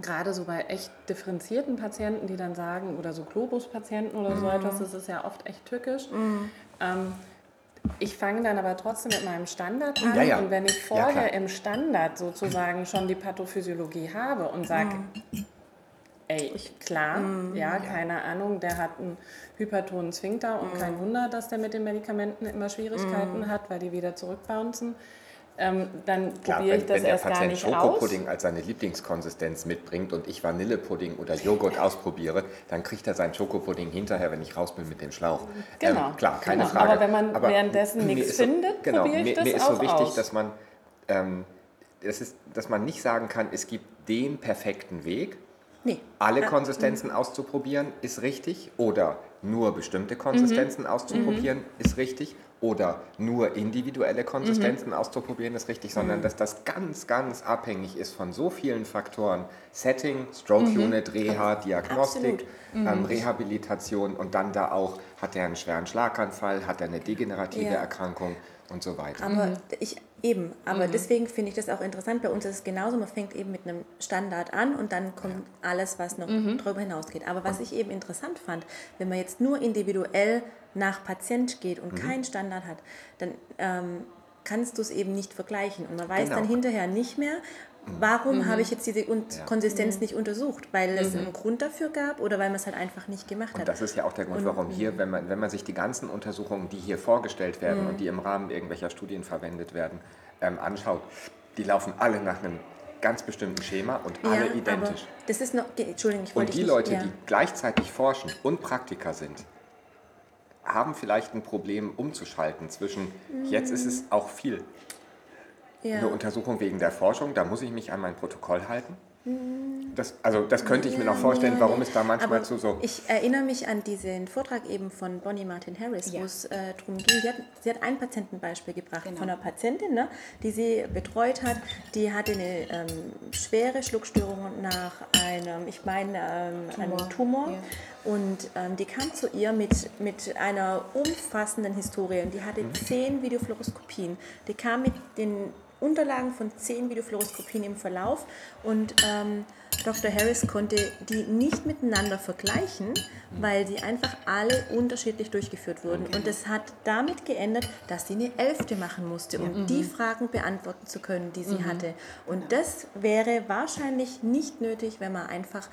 gerade so bei echt differenzierten Patienten, die dann sagen, oder so Globus-Patienten oder so etwas, das ist ja oft echt tückisch. Ähm, ich fange dann aber trotzdem mit meinem Standard an Ja, ja. und wenn ich Ja, vorher klar. im Standard sozusagen schon die Pathophysiologie habe und sage, ey, klar, ja, keine Ahnung, der hat einen hypertonen Sphinkter und kein Wunder, dass der mit den Medikamenten immer Schwierigkeiten hat, weil die wieder zurückbouncen. Ähm, dann Klar, probiere ich wenn, das wenn der erst gar Patient nicht aus. Schokopudding als seine Lieblingskonsistenz mitbringt und ich Vanillepudding oder Joghurt ausprobiere, dann kriegt er seinen Schokopudding hinterher, wenn ich raus bin mit dem Schlauch. Genau, Ähm, klar, keine genau. Frage. Aber wenn man währenddessen mir nichts so- findet, genau, probiere ich mir, das mir ist so wichtig, aus. dass man, ähm, das ist, dass man nicht sagen kann, es gibt den perfekten Weg, Nee. alle Konsistenzen auszuprobieren, ist richtig. Oder nur bestimmte Konsistenzen auszuprobieren, ist richtig. Oder nur individuelle Konsistenzen auszuprobieren, ist richtig. Sondern dass das ganz, ganz abhängig ist von so vielen Faktoren. Setting, Stroke Unit, Reha, Diagnostik, ähm, Rehabilitation und dann da auch, hat er einen schweren Schlaganfall, hat er eine degenerative Ja. Erkrankung und so weiter. Aber ich eben, aber deswegen finde ich das auch interessant. Bei uns ist es genauso, man fängt eben mit einem Standard an und dann kommt alles, was noch darüber hinausgeht. Aber was ich eben interessant fand, wenn man jetzt nur individuell nach Patient geht und keinen Standard hat, dann ähm, kannst du es eben nicht vergleichen. Und man weiß Genau. dann hinterher nicht mehr, warum habe ich jetzt diese Un Ja. Konsistenz nicht untersucht, weil es einen Grund dafür gab oder weil man es halt einfach nicht gemacht Und hat. das ist ja auch der Grund, warum hier, wenn man, wenn man sich die ganzen Untersuchungen, die hier vorgestellt werden und die im Rahmen irgendwelcher Studien verwendet werden, ähm, anschaut, die laufen alle nach einem ganz bestimmten Schema und alle ja, identisch. Das ist noch, Entschuldigung, ich wollte Und die dich Leute, nicht, ja. die gleichzeitig forschen und Praktiker sind, haben vielleicht ein Problem umzuschalten zwischen, jetzt ist es auch viel ja. eine Untersuchung wegen der Forschung, da muss ich mich an mein Protokoll halten. Das, also das könnte ich mir noch vorstellen, Ja, warum es da manchmal Aber zu so... Ich erinnere mich an diesen Vortrag eben von Bonnie Martin Harris, Ja. wo es äh, darum ging, sie hat, sie hat ein Patientenbeispiel gebracht Genau. von einer Patientin, ne, die sie betreut hat. Die hatte eine ähm, schwere Schluckstörung nach einem, ich meine, ähm, einem Tumor. ja. Und ähm, die kam zu ihr mit, mit einer umfassenden Historie. Und die hatte zehn Videofluoroskopien. Die kam mit den Unterlagen von zehn Videofluoroskopien im Verlauf und ähm, Dr. Harris konnte die nicht miteinander vergleichen, weil sie einfach alle unterschiedlich durchgeführt wurden. Und das hat damit geändert, dass sie eine Elfte machen musste, um die Fragen beantworten zu können, die sie hatte. Und das wäre wahrscheinlich nicht nötig, wenn man einfach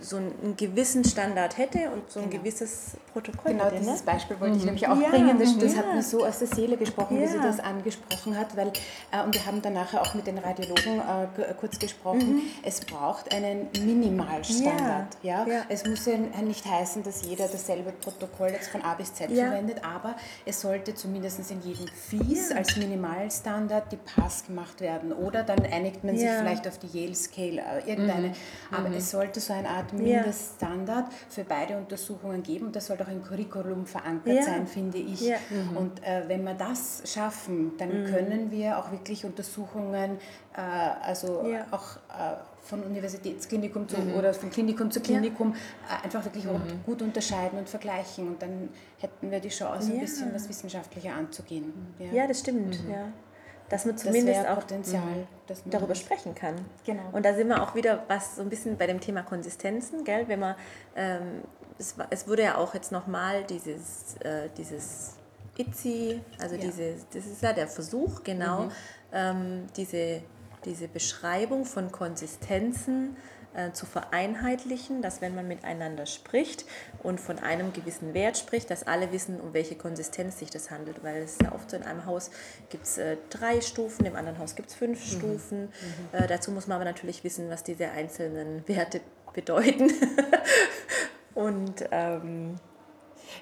so einen gewissen Standard hätte und so ein Genau. gewisses Protokoll Genau, hätte. dieses ne? Beispiel wollte ich nämlich auch Ja, bringen. Das, das ja. hat mir so aus der Seele gesprochen, wie sie Ja. das angesprochen hat. Weil, äh, und wir haben dann nachher auch mit den Radiologen äh, g- kurz gesprochen. Es braucht einen Minimalstandard. Ja. Mhm. Ja. Es muss ja nicht heißen, dass jeder dasselbe Protokoll jetzt von A bis Z Ja. verwendet, aber es sollte zumindest in jedem Fies als Minimalstandard die Pass gemacht werden. Oder dann einigt man sich Ja. vielleicht auf die Yale Scale, äh, irgendeine. Aber es sollte so eine Art Ja. Mindeststandard für beide Untersuchungen geben. Das sollte auch im Curriculum verankert Ja. sein, finde ich. Ja. Und äh, wenn wir das schaffen, dann können wir auch wirklich Untersuchungen, äh, also Ja. auch äh, von Universitätsklinikum zu, oder von Klinikum zu Klinikum äh, einfach wirklich auch gut unterscheiden und vergleichen. Und dann hätten wir die Chance, ein Ja. bisschen was wissenschaftlicher anzugehen. Ja, das stimmt. Ja. Dass man das zumindest wäre auch Potenzial. dass man- darüber sprechen kann. Genau. Und da sind wir auch wieder was so ein bisschen bei dem Thema Konsistenzen, gell? Wenn man, ähm, es, es wurde ja auch jetzt nochmal dieses, äh, dieses ITSI, also Ja. diese, das ist ja der Versuch, genau, ähm, diese, diese Beschreibung von Konsistenzen äh, zu vereinheitlichen, dass wenn man miteinander spricht und von einem gewissen Wert spricht, dass alle wissen, um welche Konsistenz sich das handelt. Weil es ist ja oft so, in einem Haus gibt es äh, drei Stufen, im anderen Haus gibt es fünf Stufen. Äh, dazu muss man aber natürlich wissen, was diese einzelnen Werte bedeuten. und ähm,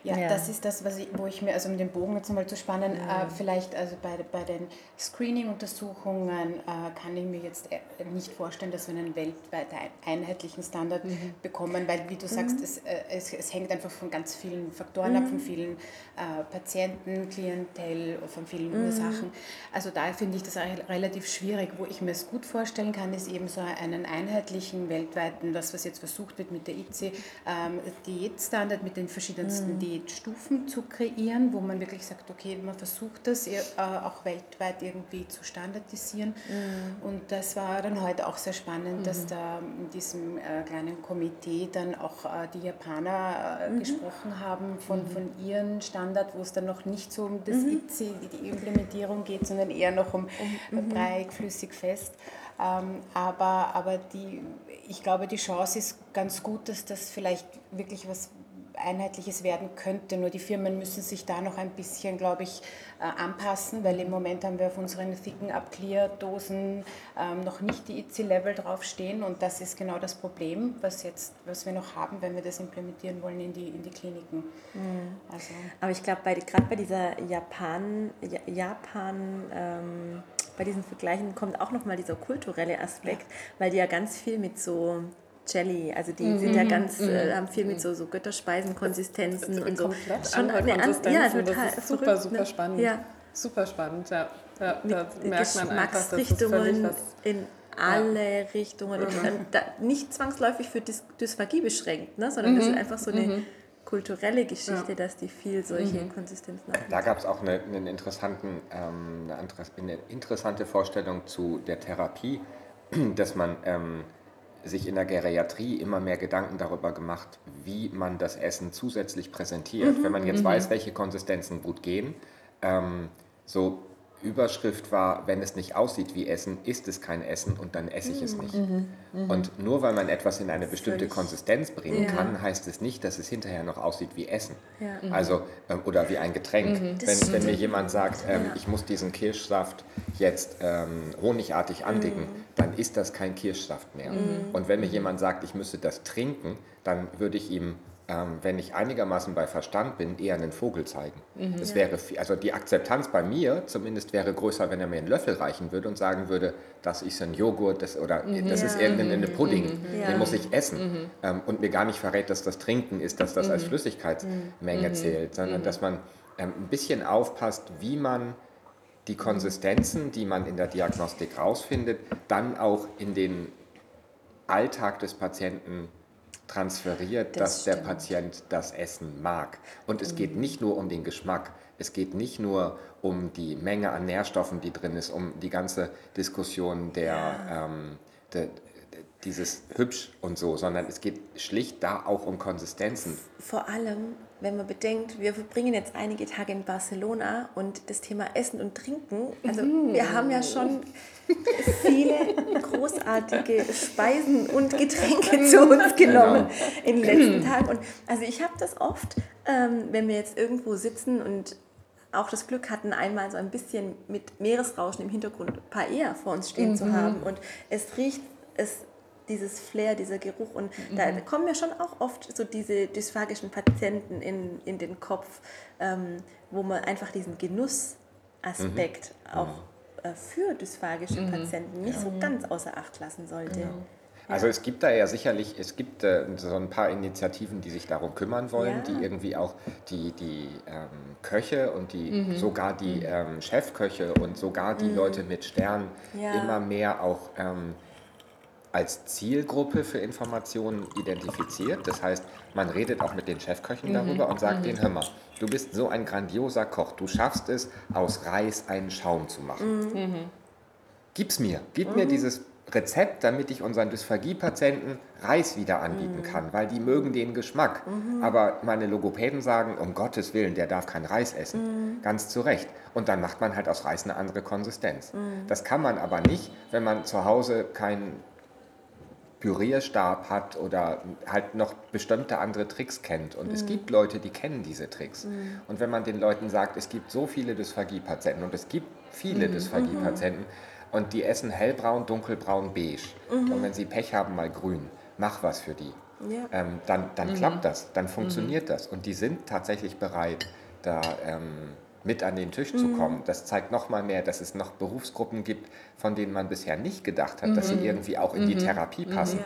Ja, Ja. das ist das, was ich, wo ich mir, also um den Bogen jetzt mal zu spannen, äh, vielleicht also bei, bei den Screening-Untersuchungen äh, kann ich mir jetzt äh, nicht vorstellen, dass wir einen weltweit ein- einheitlichen Standard bekommen, weil wie du sagst, es, äh, es, es hängt einfach von ganz vielen Faktoren ab, von vielen äh, Patienten, Klientel, von vielen Ursachen. Also da finde ich das re- relativ schwierig. Wo ich mir es gut vorstellen kann, ist eben so einen einheitlichen weltweiten, das was jetzt versucht wird mit der IC, ähm, Diätstandard mit den verschiedensten Diätstufen zu kreieren, wo man wirklich sagt, okay, man versucht das äh, auch weltweit irgendwie zu standardisieren. Und das war dann heute auch sehr spannend, dass da in diesem äh, kleinen Komitee dann auch äh, die Japaner äh, gesprochen haben von, von ihren Standard, wo es dann noch nicht so um das IC, die Implementierung geht, sondern eher noch um, Brei, flüssig, fest. Ähm, aber aber die, ich glaube, die Chance ist ganz gut, dass das vielleicht wirklich was Einheitliches werden könnte. Nur die Firmen müssen sich da noch ein bisschen, glaube ich, äh, anpassen, weil im Moment haben wir auf unseren thicken Up-Clear-Dosen ähm, noch nicht die IC-Level draufstehen und das ist genau das Problem, was, jetzt, was wir noch haben, wenn wir das implementieren wollen in die, in die Kliniken. Also, Aber ich glaube, gerade bei dieser Japan, Ja- Japan ähm, bei diesen Vergleichen kommt auch nochmal dieser kulturelle Aspekt, weil die ja ganz viel mit so Jelly, also die sind ja ganz, äh, haben viel mit so, so Götterspeisen, Konsistenzen und so. Komplett Schon andere eine an- Konsistenzen. ja, total das ist super, verrückt, super ne? spannend. Ja. Super spannend, ja. ja da Mit merkt man einfach, das ist völlig Geschmacksrichtungen was... in alle Richtungen und dann da, nicht zwangsläufig für Dys Dysphagie beschränkt, ne? sondern das ist einfach so eine kulturelle Geschichte, dass die viel solche Konsistenzen haben. Da gab es auch eine, einen interessanten, ähm, eine, andere- eine interessante Vorstellung zu der Therapie, dass man ähm, sich in der Geriatrie immer mehr Gedanken darüber gemacht, wie man das Essen zusätzlich präsentiert. Wenn man jetzt weiß, welche Konsistenzen gut gehen, ähm, so Überschrift war, wenn es nicht aussieht wie Essen, ist es kein Essen und dann esse ich es nicht. Und nur weil man etwas in eine bestimmte. Konsistenz bringen Ja. kann, heißt es nicht, dass es hinterher noch aussieht wie Essen. Ja. Also, ähm, oder wie ein Getränk. Das Wenn, wenn mir jemand sagt, ähm, Ja. ich muss diesen Kirschsaft jetzt ähm, honigartig andicken, Mhm. dann ist das kein Kirschsaft mehr. Und wenn mir jemand sagt, ich müsse das trinken, dann würde ich ihm, ähm, wenn ich einigermaßen bei Verstand bin, eher einen Vogel zeigen. Mhm. Das wäre, viel- also die Akzeptanz bei mir zumindest wäre größer, wenn er mir einen Löffel reichen würde und sagen würde, das ist ein Joghurt das, oder das ist Ja. Mhm. irgendein Pudding, Ja. den muss ich essen. Ähm, und mir gar nicht verrät, dass das Trinken ist, dass das als Flüssigkeitsmenge zählt, sondern dass man ähm, ein bisschen aufpasst, wie man die Konsistenzen, die man in der Diagnostik rausfindet, dann auch in den Alltag des Patienten transferiert, Das dass der stimmt. Patient das Essen mag. Und es geht nicht nur um den Geschmack, es geht nicht nur um die Menge an Nährstoffen, die drin ist, um die ganze Diskussion der, ähm, der dieses hübsch und so, sondern es geht schlicht da auch um Konsistenzen. Vor allem, wenn man bedenkt, wir verbringen jetzt einige Tage in Barcelona und das Thema Essen und Trinken, also wir haben ja schon viele großartige Speisen und Getränke zu uns genommen in den letzten Tagen. Und also ich habe das oft, ähm, wenn wir jetzt irgendwo sitzen und auch das Glück hatten, einmal so ein bisschen mit Meeresrauschen im Hintergrund Paella vor uns stehen zu haben. Und es riecht, es, dieses Flair, dieser Geruch. Und da kommen mir schon auch oft so diese dysphagischen Patienten in, in den Kopf, ähm, wo man einfach diesen Genussaspekt auch äh, für dysphagische Patienten nicht so ganz außer Acht lassen sollte. Also es gibt da ja sicherlich, es gibt äh, so ein paar Initiativen, die sich darum kümmern wollen, Ja. die irgendwie auch die, die ähm, Köche und die sogar die ähm, Chefköche und sogar die Leute mit Sternen Ja. immer mehr auch ähm, als Zielgruppe für Informationen identifiziert. Das heißt, man redet auch mit den Chefköchen darüber und sagt denen, hör mal, du bist so ein grandioser Koch, du schaffst es, aus Reis einen Schaum zu machen. Gib's mir, gib mir dieses Rezept, damit ich unseren Dysphagie-Patienten Reis wieder anbieten kann, weil die mögen den Geschmack. Aber meine Logopäden sagen, um Gottes Willen, der darf kein Reis essen. Ganz zu Recht. Und dann macht man halt aus Reis eine andere Konsistenz. Das kann man aber nicht, wenn man zu Hause keinen Pürierstab hat oder halt noch bestimmte andere Tricks kennt. Und es gibt Leute, die kennen diese Tricks. Und wenn man den Leuten sagt, es gibt so viele Dysphagie-Patienten und es gibt viele Dysphagie-Patienten und die essen hellbraun, dunkelbraun, beige und wenn sie Pech haben, mal grün, mach was für die. Ja. Ähm, dann dann klappt das, dann funktioniert das. Und die sind tatsächlich bereit, da ähm, mit an den Tisch zu kommen. Das zeigt nochmal mehr, dass es noch Berufsgruppen gibt, von denen man bisher nicht gedacht hat, dass sie irgendwie auch in die Therapie passen. Ja.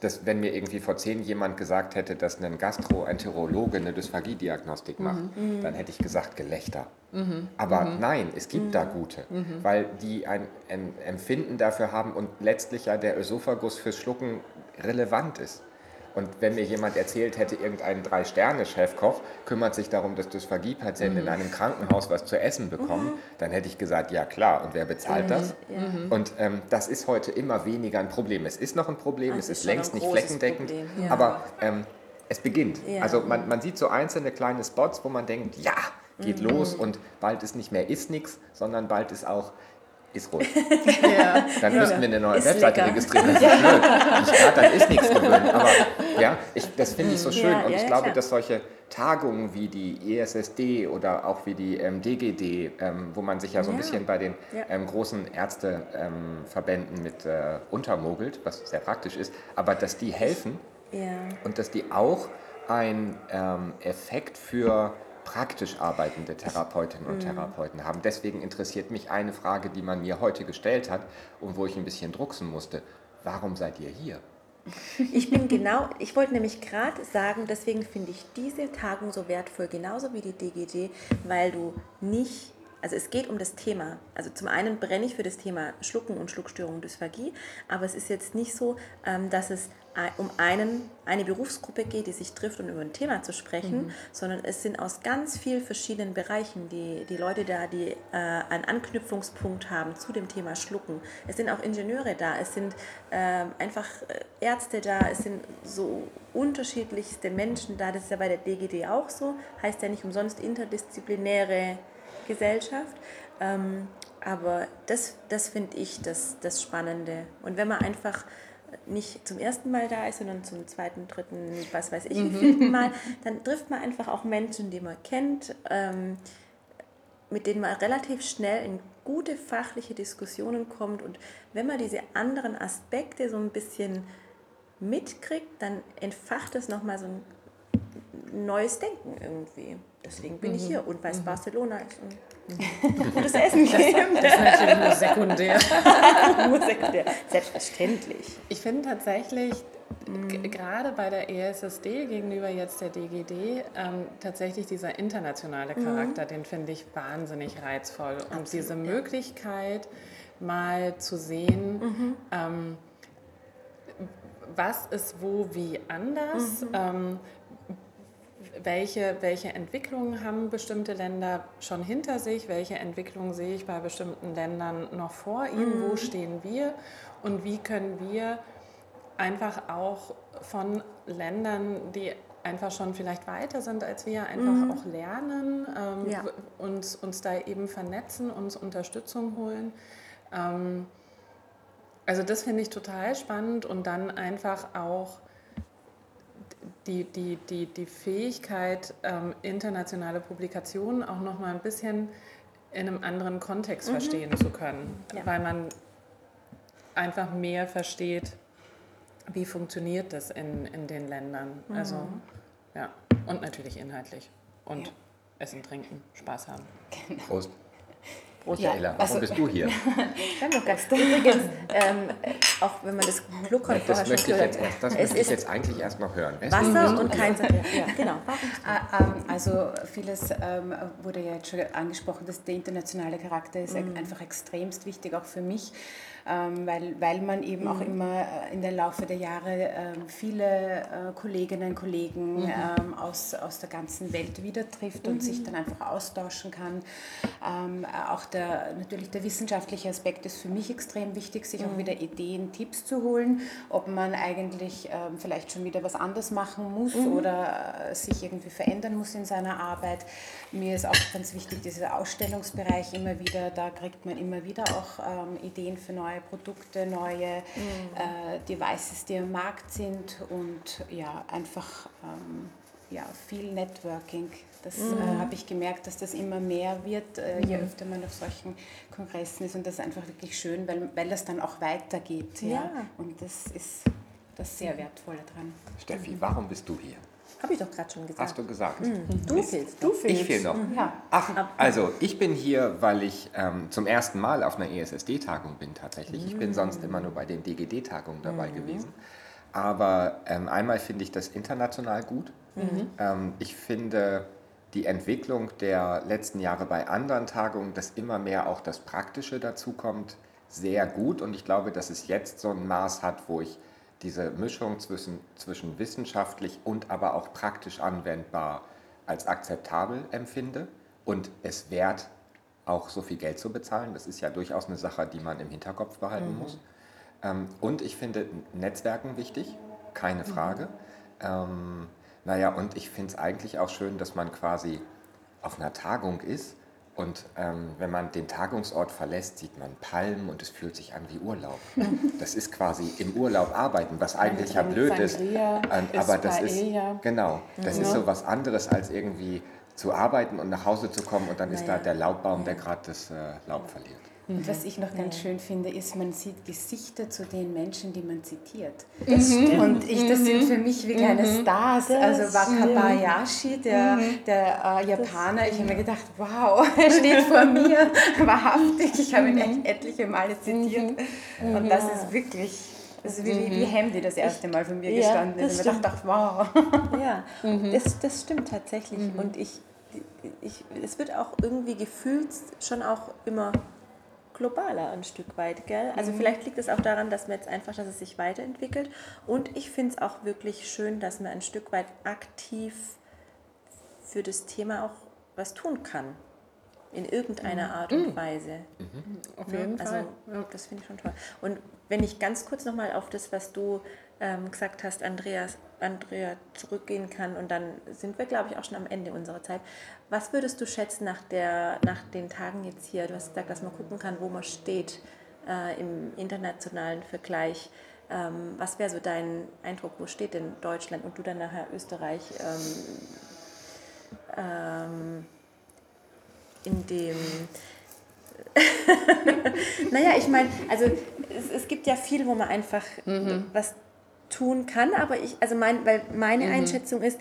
Das, wenn mir irgendwie vor zehn jemand gesagt hätte, dass ein Gastroenterologe eine Dysphagie-Diagnostik macht, dann hätte ich gesagt Gelächter. Aber nein, es gibt da gute, weil die ein, ein Empfinden dafür haben und letztlich ja der Ösophagus fürs Schlucken relevant ist. Und wenn mir jemand erzählt hätte, irgendein Drei-Sterne-Chefkoch kümmert sich darum, dass Dysphagie-Patienten in einem Krankenhaus was zu essen bekommen, dann hätte ich gesagt, ja klar, und wer bezahlt das? Und ähm, das ist heute immer weniger ein Problem. Es ist noch ein Problem, Es es ist längst nicht flächendeckend, Problem, ja. aber ähm, es beginnt. Ja. Also man, man sieht so einzelne kleine Spots, wo man denkt, ja, geht Mhm. los und bald ist nicht mehr ist nix, sondern bald ist auch ist ruhig. Ja. Dann müssten wir eine neue Ist Webseite lecker. registrieren. Das ist blöd. Ich gerade dann ist nichts gewöhnt. Aber ja, ich, das finde ich so schön. Ja, und ja, ich ja, glaube, klar. dass solche Tagungen wie die ESSD oder auch wie die ähm, DGD, ähm, wo man sich ja so ein Ja. bisschen bei den Ja. ähm, großen Ärzteverbänden mit äh, untermogelt, was sehr praktisch ist, aber dass die helfen Ja. und dass die auch einen ähm, Effekt für praktisch arbeitende Therapeutinnen und Therapeuten haben. Deswegen interessiert mich eine Frage, die man mir heute gestellt hat und wo ich ein bisschen drucksen musste. Warum seid ihr hier? Ich bin genau, ich wollte nämlich gerade sagen, deswegen finde ich diese Tagung so wertvoll, genauso wie die DGD, weil du nicht, also es geht um das Thema. Also zum einen brenne ich für das Thema Schlucken und Schluckstörung, Dysphagie, aber es ist jetzt nicht so, ähm, dass es um einen, eine Berufsgruppe geht, die sich trifft, um über ein Thema zu sprechen, sondern es sind aus ganz vielen verschiedenen Bereichen die, die Leute da, die äh, einen Anknüpfungspunkt haben zu dem Thema Schlucken. Es sind auch Ingenieure da, es sind ähm, einfach äh, Ärzte da, es sind so unterschiedlichste Menschen da. Das ist ja bei der DGD auch so, heißt ja nicht umsonst interdisziplinäre Gesellschaft. Ähm, aber das, das finde ich das, das Spannende. Und wenn man einfach nicht zum ersten Mal da ist, sondern zum zweiten, dritten, was weiß ich, wievielten Mal, dann trifft man einfach auch Menschen, die man kennt, ähm, mit denen man relativ schnell in gute fachliche Diskussionen kommt. Und wenn man diese anderen Aspekte so ein bisschen mitkriegt, dann entfacht es nochmal so ein neues Denken irgendwie. Deswegen bin ich hier und weil es Barcelona ist und gutes Essen gibt. Das ist natürlich nur sekundär. Nur sekundär. Selbstverständlich. Ich finde tatsächlich, g- gerade bei der ESSD gegenüber jetzt der DGD, ähm, tatsächlich dieser internationale Charakter, den finde ich wahnsinnig reizvoll. Und diese Möglichkeit, mal zu sehen, ähm, was ist wo wie anders? Ähm, welche, welche Entwicklungen haben bestimmte Länder schon hinter sich? Welche Entwicklungen sehe ich bei bestimmten Ländern noch vor ihnen? Wo stehen wir? Und wie können wir einfach auch von Ländern, die einfach schon vielleicht weiter sind als wir, einfach auch lernen, ähm, Ja. uns, uns da eben vernetzen, uns Unterstützung holen. Ähm, also das finde ich total spannend und dann einfach auch die, die, die, die Fähigkeit, ähm, internationale Publikationen auch noch mal ein bisschen in einem anderen Kontext verstehen zu können, Ja. weil man einfach mehr versteht, wie funktioniert das in, in den Ländern. Also, ja, und natürlich inhaltlich und Ja. Essen, Trinken, Spaß haben. Prost. Prost. Ja. Ella, warum also- bist du hier? Danke, Gast. Übrigens, ähm, auch wenn man das Das vorher schon möchte ich gehört jetzt, erst, das es möchte ich ist jetzt eigentlich erst noch hören. Wasser und kein Zucker. Ja, genau. Ah, ähm, Also vieles ähm, wurde ja jetzt schon angesprochen, dass der internationale Charakter ist einfach extremst wichtig, auch für mich, weil, weil man eben auch immer äh, in den Laufe der Jahre ähm, viele äh, Kolleginnen und Kollegen ähm, aus, aus der ganzen Welt wieder trifft und sich dann einfach austauschen kann. Ähm, auch der, natürlich der wissenschaftliche Aspekt ist für mich extrem wichtig, sich auch wieder Ideen, Tipps zu holen, ob man eigentlich ähm, vielleicht schon wieder was anders machen muss oder äh, sich irgendwie verändern muss in seiner Arbeit. Mir ist auch ganz wichtig, dieser Ausstellungsbereich immer wieder, da kriegt man immer wieder auch ähm, Ideen für neue Produkte, neue äh, Devices, die am Markt sind und ja, einfach ähm, ja, viel Networking. Das äh, habe ich gemerkt, dass das immer mehr wird, äh, je öfter man auf solchen Kongressen ist und das ist einfach wirklich schön, weil, weil das dann auch weitergeht. Ja? Ja. Und das ist das sehr Wertvolle dran. Steffi, warum bist du hier? Habe ich doch gerade schon gesagt. Hast du gesagt? du fehlst. Du Ich fehle noch. Ja. Ach, also ich bin hier, weil ich ähm, zum ersten Mal auf einer ESSD-Tagung bin tatsächlich. Ich bin sonst immer nur bei den DGD-Tagungen dabei gewesen. Aber ähm, einmal finde ich das international gut. Ähm, ich finde die Entwicklung der letzten Jahre bei anderen Tagungen, dass immer mehr auch das Praktische dazukommt, sehr gut. Und ich glaube, dass es jetzt so ein Maß hat, wo ich diese Mischung zwischen, zwischen wissenschaftlich und aber auch praktisch anwendbar als akzeptabel empfinde und es wert, auch so viel Geld zu bezahlen. Das ist ja durchaus eine Sache, die man im Hinterkopf behalten muss. Ähm, und ich finde Netzwerken wichtig, keine Frage. Ähm, naja, und ich finde es eigentlich auch schön, dass man quasi auf einer Tagung ist und ähm, wenn man den Tagungsort verlässt, sieht man Palmen und es fühlt sich an wie Urlaub. Das ist quasi im Urlaub arbeiten, was eigentlich ja blöd ist. Sangria, Ähm, aber das ist genau, das ist so was anderes als irgendwie zu arbeiten und nach Hause zu kommen und dann ist da der Laubbaum, der gerade das äh, Laub verliert. Und was ich noch ganz schön finde, ist, man sieht Gesichter zu den Menschen, die man zitiert. Mhm. Und ich, das sind für mich wie kleine Stars. Also Wakabayashi, der, Mhm. der äh, Japaner, ich habe mir gedacht, wow, er steht vor mir, wahrhaftig. Ich habe ihn echt etliche Male zitiert. Und das ist wirklich, das ist wie, wie, wie Hamdi das erste Mal von mir Ja, gestanden das ist. Und ich dachte, wow. Ja, das, das stimmt tatsächlich. Und ich, ich, es wird auch irgendwie gefühlt schon auch immer globaler ein Stück weit, gell? Also vielleicht liegt es auch daran, dass man jetzt einfach, dass es sich weiterentwickelt. Und ich finde es auch wirklich schön, dass man ein Stück weit aktiv für das Thema auch was tun kann. In irgendeiner Art und Weise. Auf Ne? jeden also, Fall. Das finde ich schon toll. Und wenn ich ganz kurz nochmal auf das, was du ähm, gesagt hast, Andreas, Andrea, zurückgehen kann und dann sind wir, glaube ich, auch schon am Ende unserer Zeit. Was würdest du schätzen nach, der, nach den Tagen jetzt hier? Du hast gesagt, dass man gucken kann, wo man steht äh, im internationalen Vergleich. Ähm, was wäre so dein Eindruck, wo steht denn Deutschland und du dann nachher Österreich ähm, ähm, in dem naja, ich meine, also es, es gibt ja viel, wo man einfach was tun kann, aber ich, also mein, weil meine Einschätzung ist,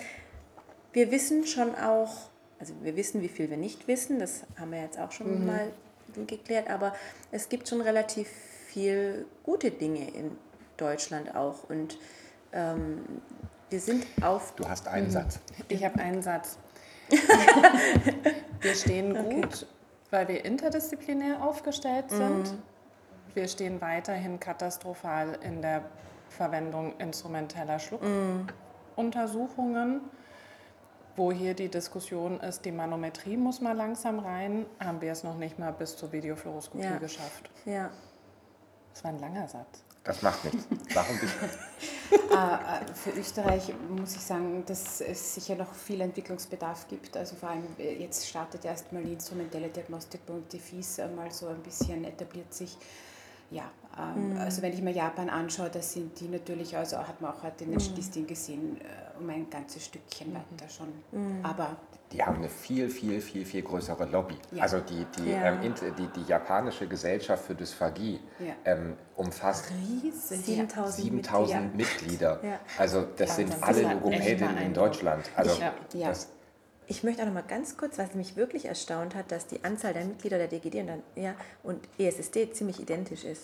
wir wissen schon auch, also wir wissen, wie viel wir nicht wissen, das haben wir jetzt auch schon mal geklärt, aber es gibt schon relativ viel gute Dinge in Deutschland auch und ähm, wir sind auf Du hast einen Satz. Ich habe einen Satz. wir stehen gut, weil wir interdisziplinär aufgestellt sind. Wir stehen weiterhin katastrophal in der Verwendung instrumenteller Schluckuntersuchungen. Wo hier die Diskussion ist, die Manometrie muss mal langsam rein, haben wir es noch nicht mal bis zur Videofluoroskopie Ja. geschafft. Ja. Das war ein langer Satz. Das macht nichts. Warum bist Äh, Für Österreich muss ich sagen, dass es sicher noch viel Entwicklungsbedarf gibt. Also vor allem äh, jetzt startet erstmal die instrumentelle Diagnostik bei uns, die FIS einmal so ein bisschen etabliert sich. Ja, ähm, also wenn ich mir Japan anschaue, da sind die natürlich, also hat man auch heute in den Statistiken gesehen, äh, um ein ganzes Stückchen weiter schon. Aber Die haben eine viel, viel, viel, viel größere Lobby. Ja. Also die, die, Ja. ähm, die, die japanische Gesellschaft für Dysphagie Ja. ähm, umfasst riesig. 7000 7000 Mitglieder. Ja. Also das sind alle echt Logopädinnen in. Deutschland. Also das, Ich möchte auch noch mal ganz kurz, was mich wirklich erstaunt hat, dass die Anzahl der Mitglieder der DGD und, dann, ja, und ESSD ziemlich identisch ist.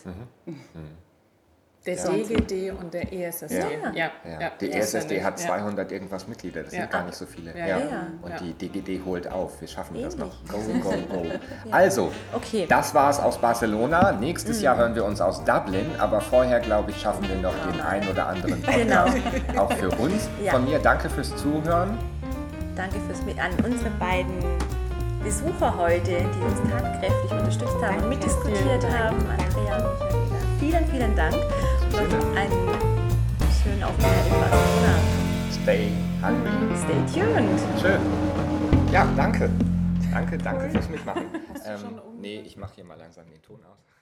Der DGD und der ESSD. Ja. Ja. ja. die ESSD hat ich. 200 irgendwas Mitglieder, das Ja. sind gar nicht so viele. Ja, ja. Und Ja. die DGD holt auf, wir schaffen das noch. Ähnlich. Go, go, go. Also, Okay. das war es aus Barcelona. Nächstes Jahr hören wir uns aus Dublin, aber vorher, glaube ich, schaffen wir noch den ein oder anderen Podcast. Auch für uns. Ja. Von mir danke fürs Zuhören. Danke fürs mit an unsere beiden Besucher heute, die uns tatkräftig unterstützt haben und mitdiskutiert haben. Andrea und. Vielen, vielen Dank und einen schönen Aufenthalt in Barcelona. Stay hungry. Stay tuned. Schön. Ja, danke. Danke, danke fürs Mitmachen. Ähm, nee, ich mache hier mal langsam den Ton aus.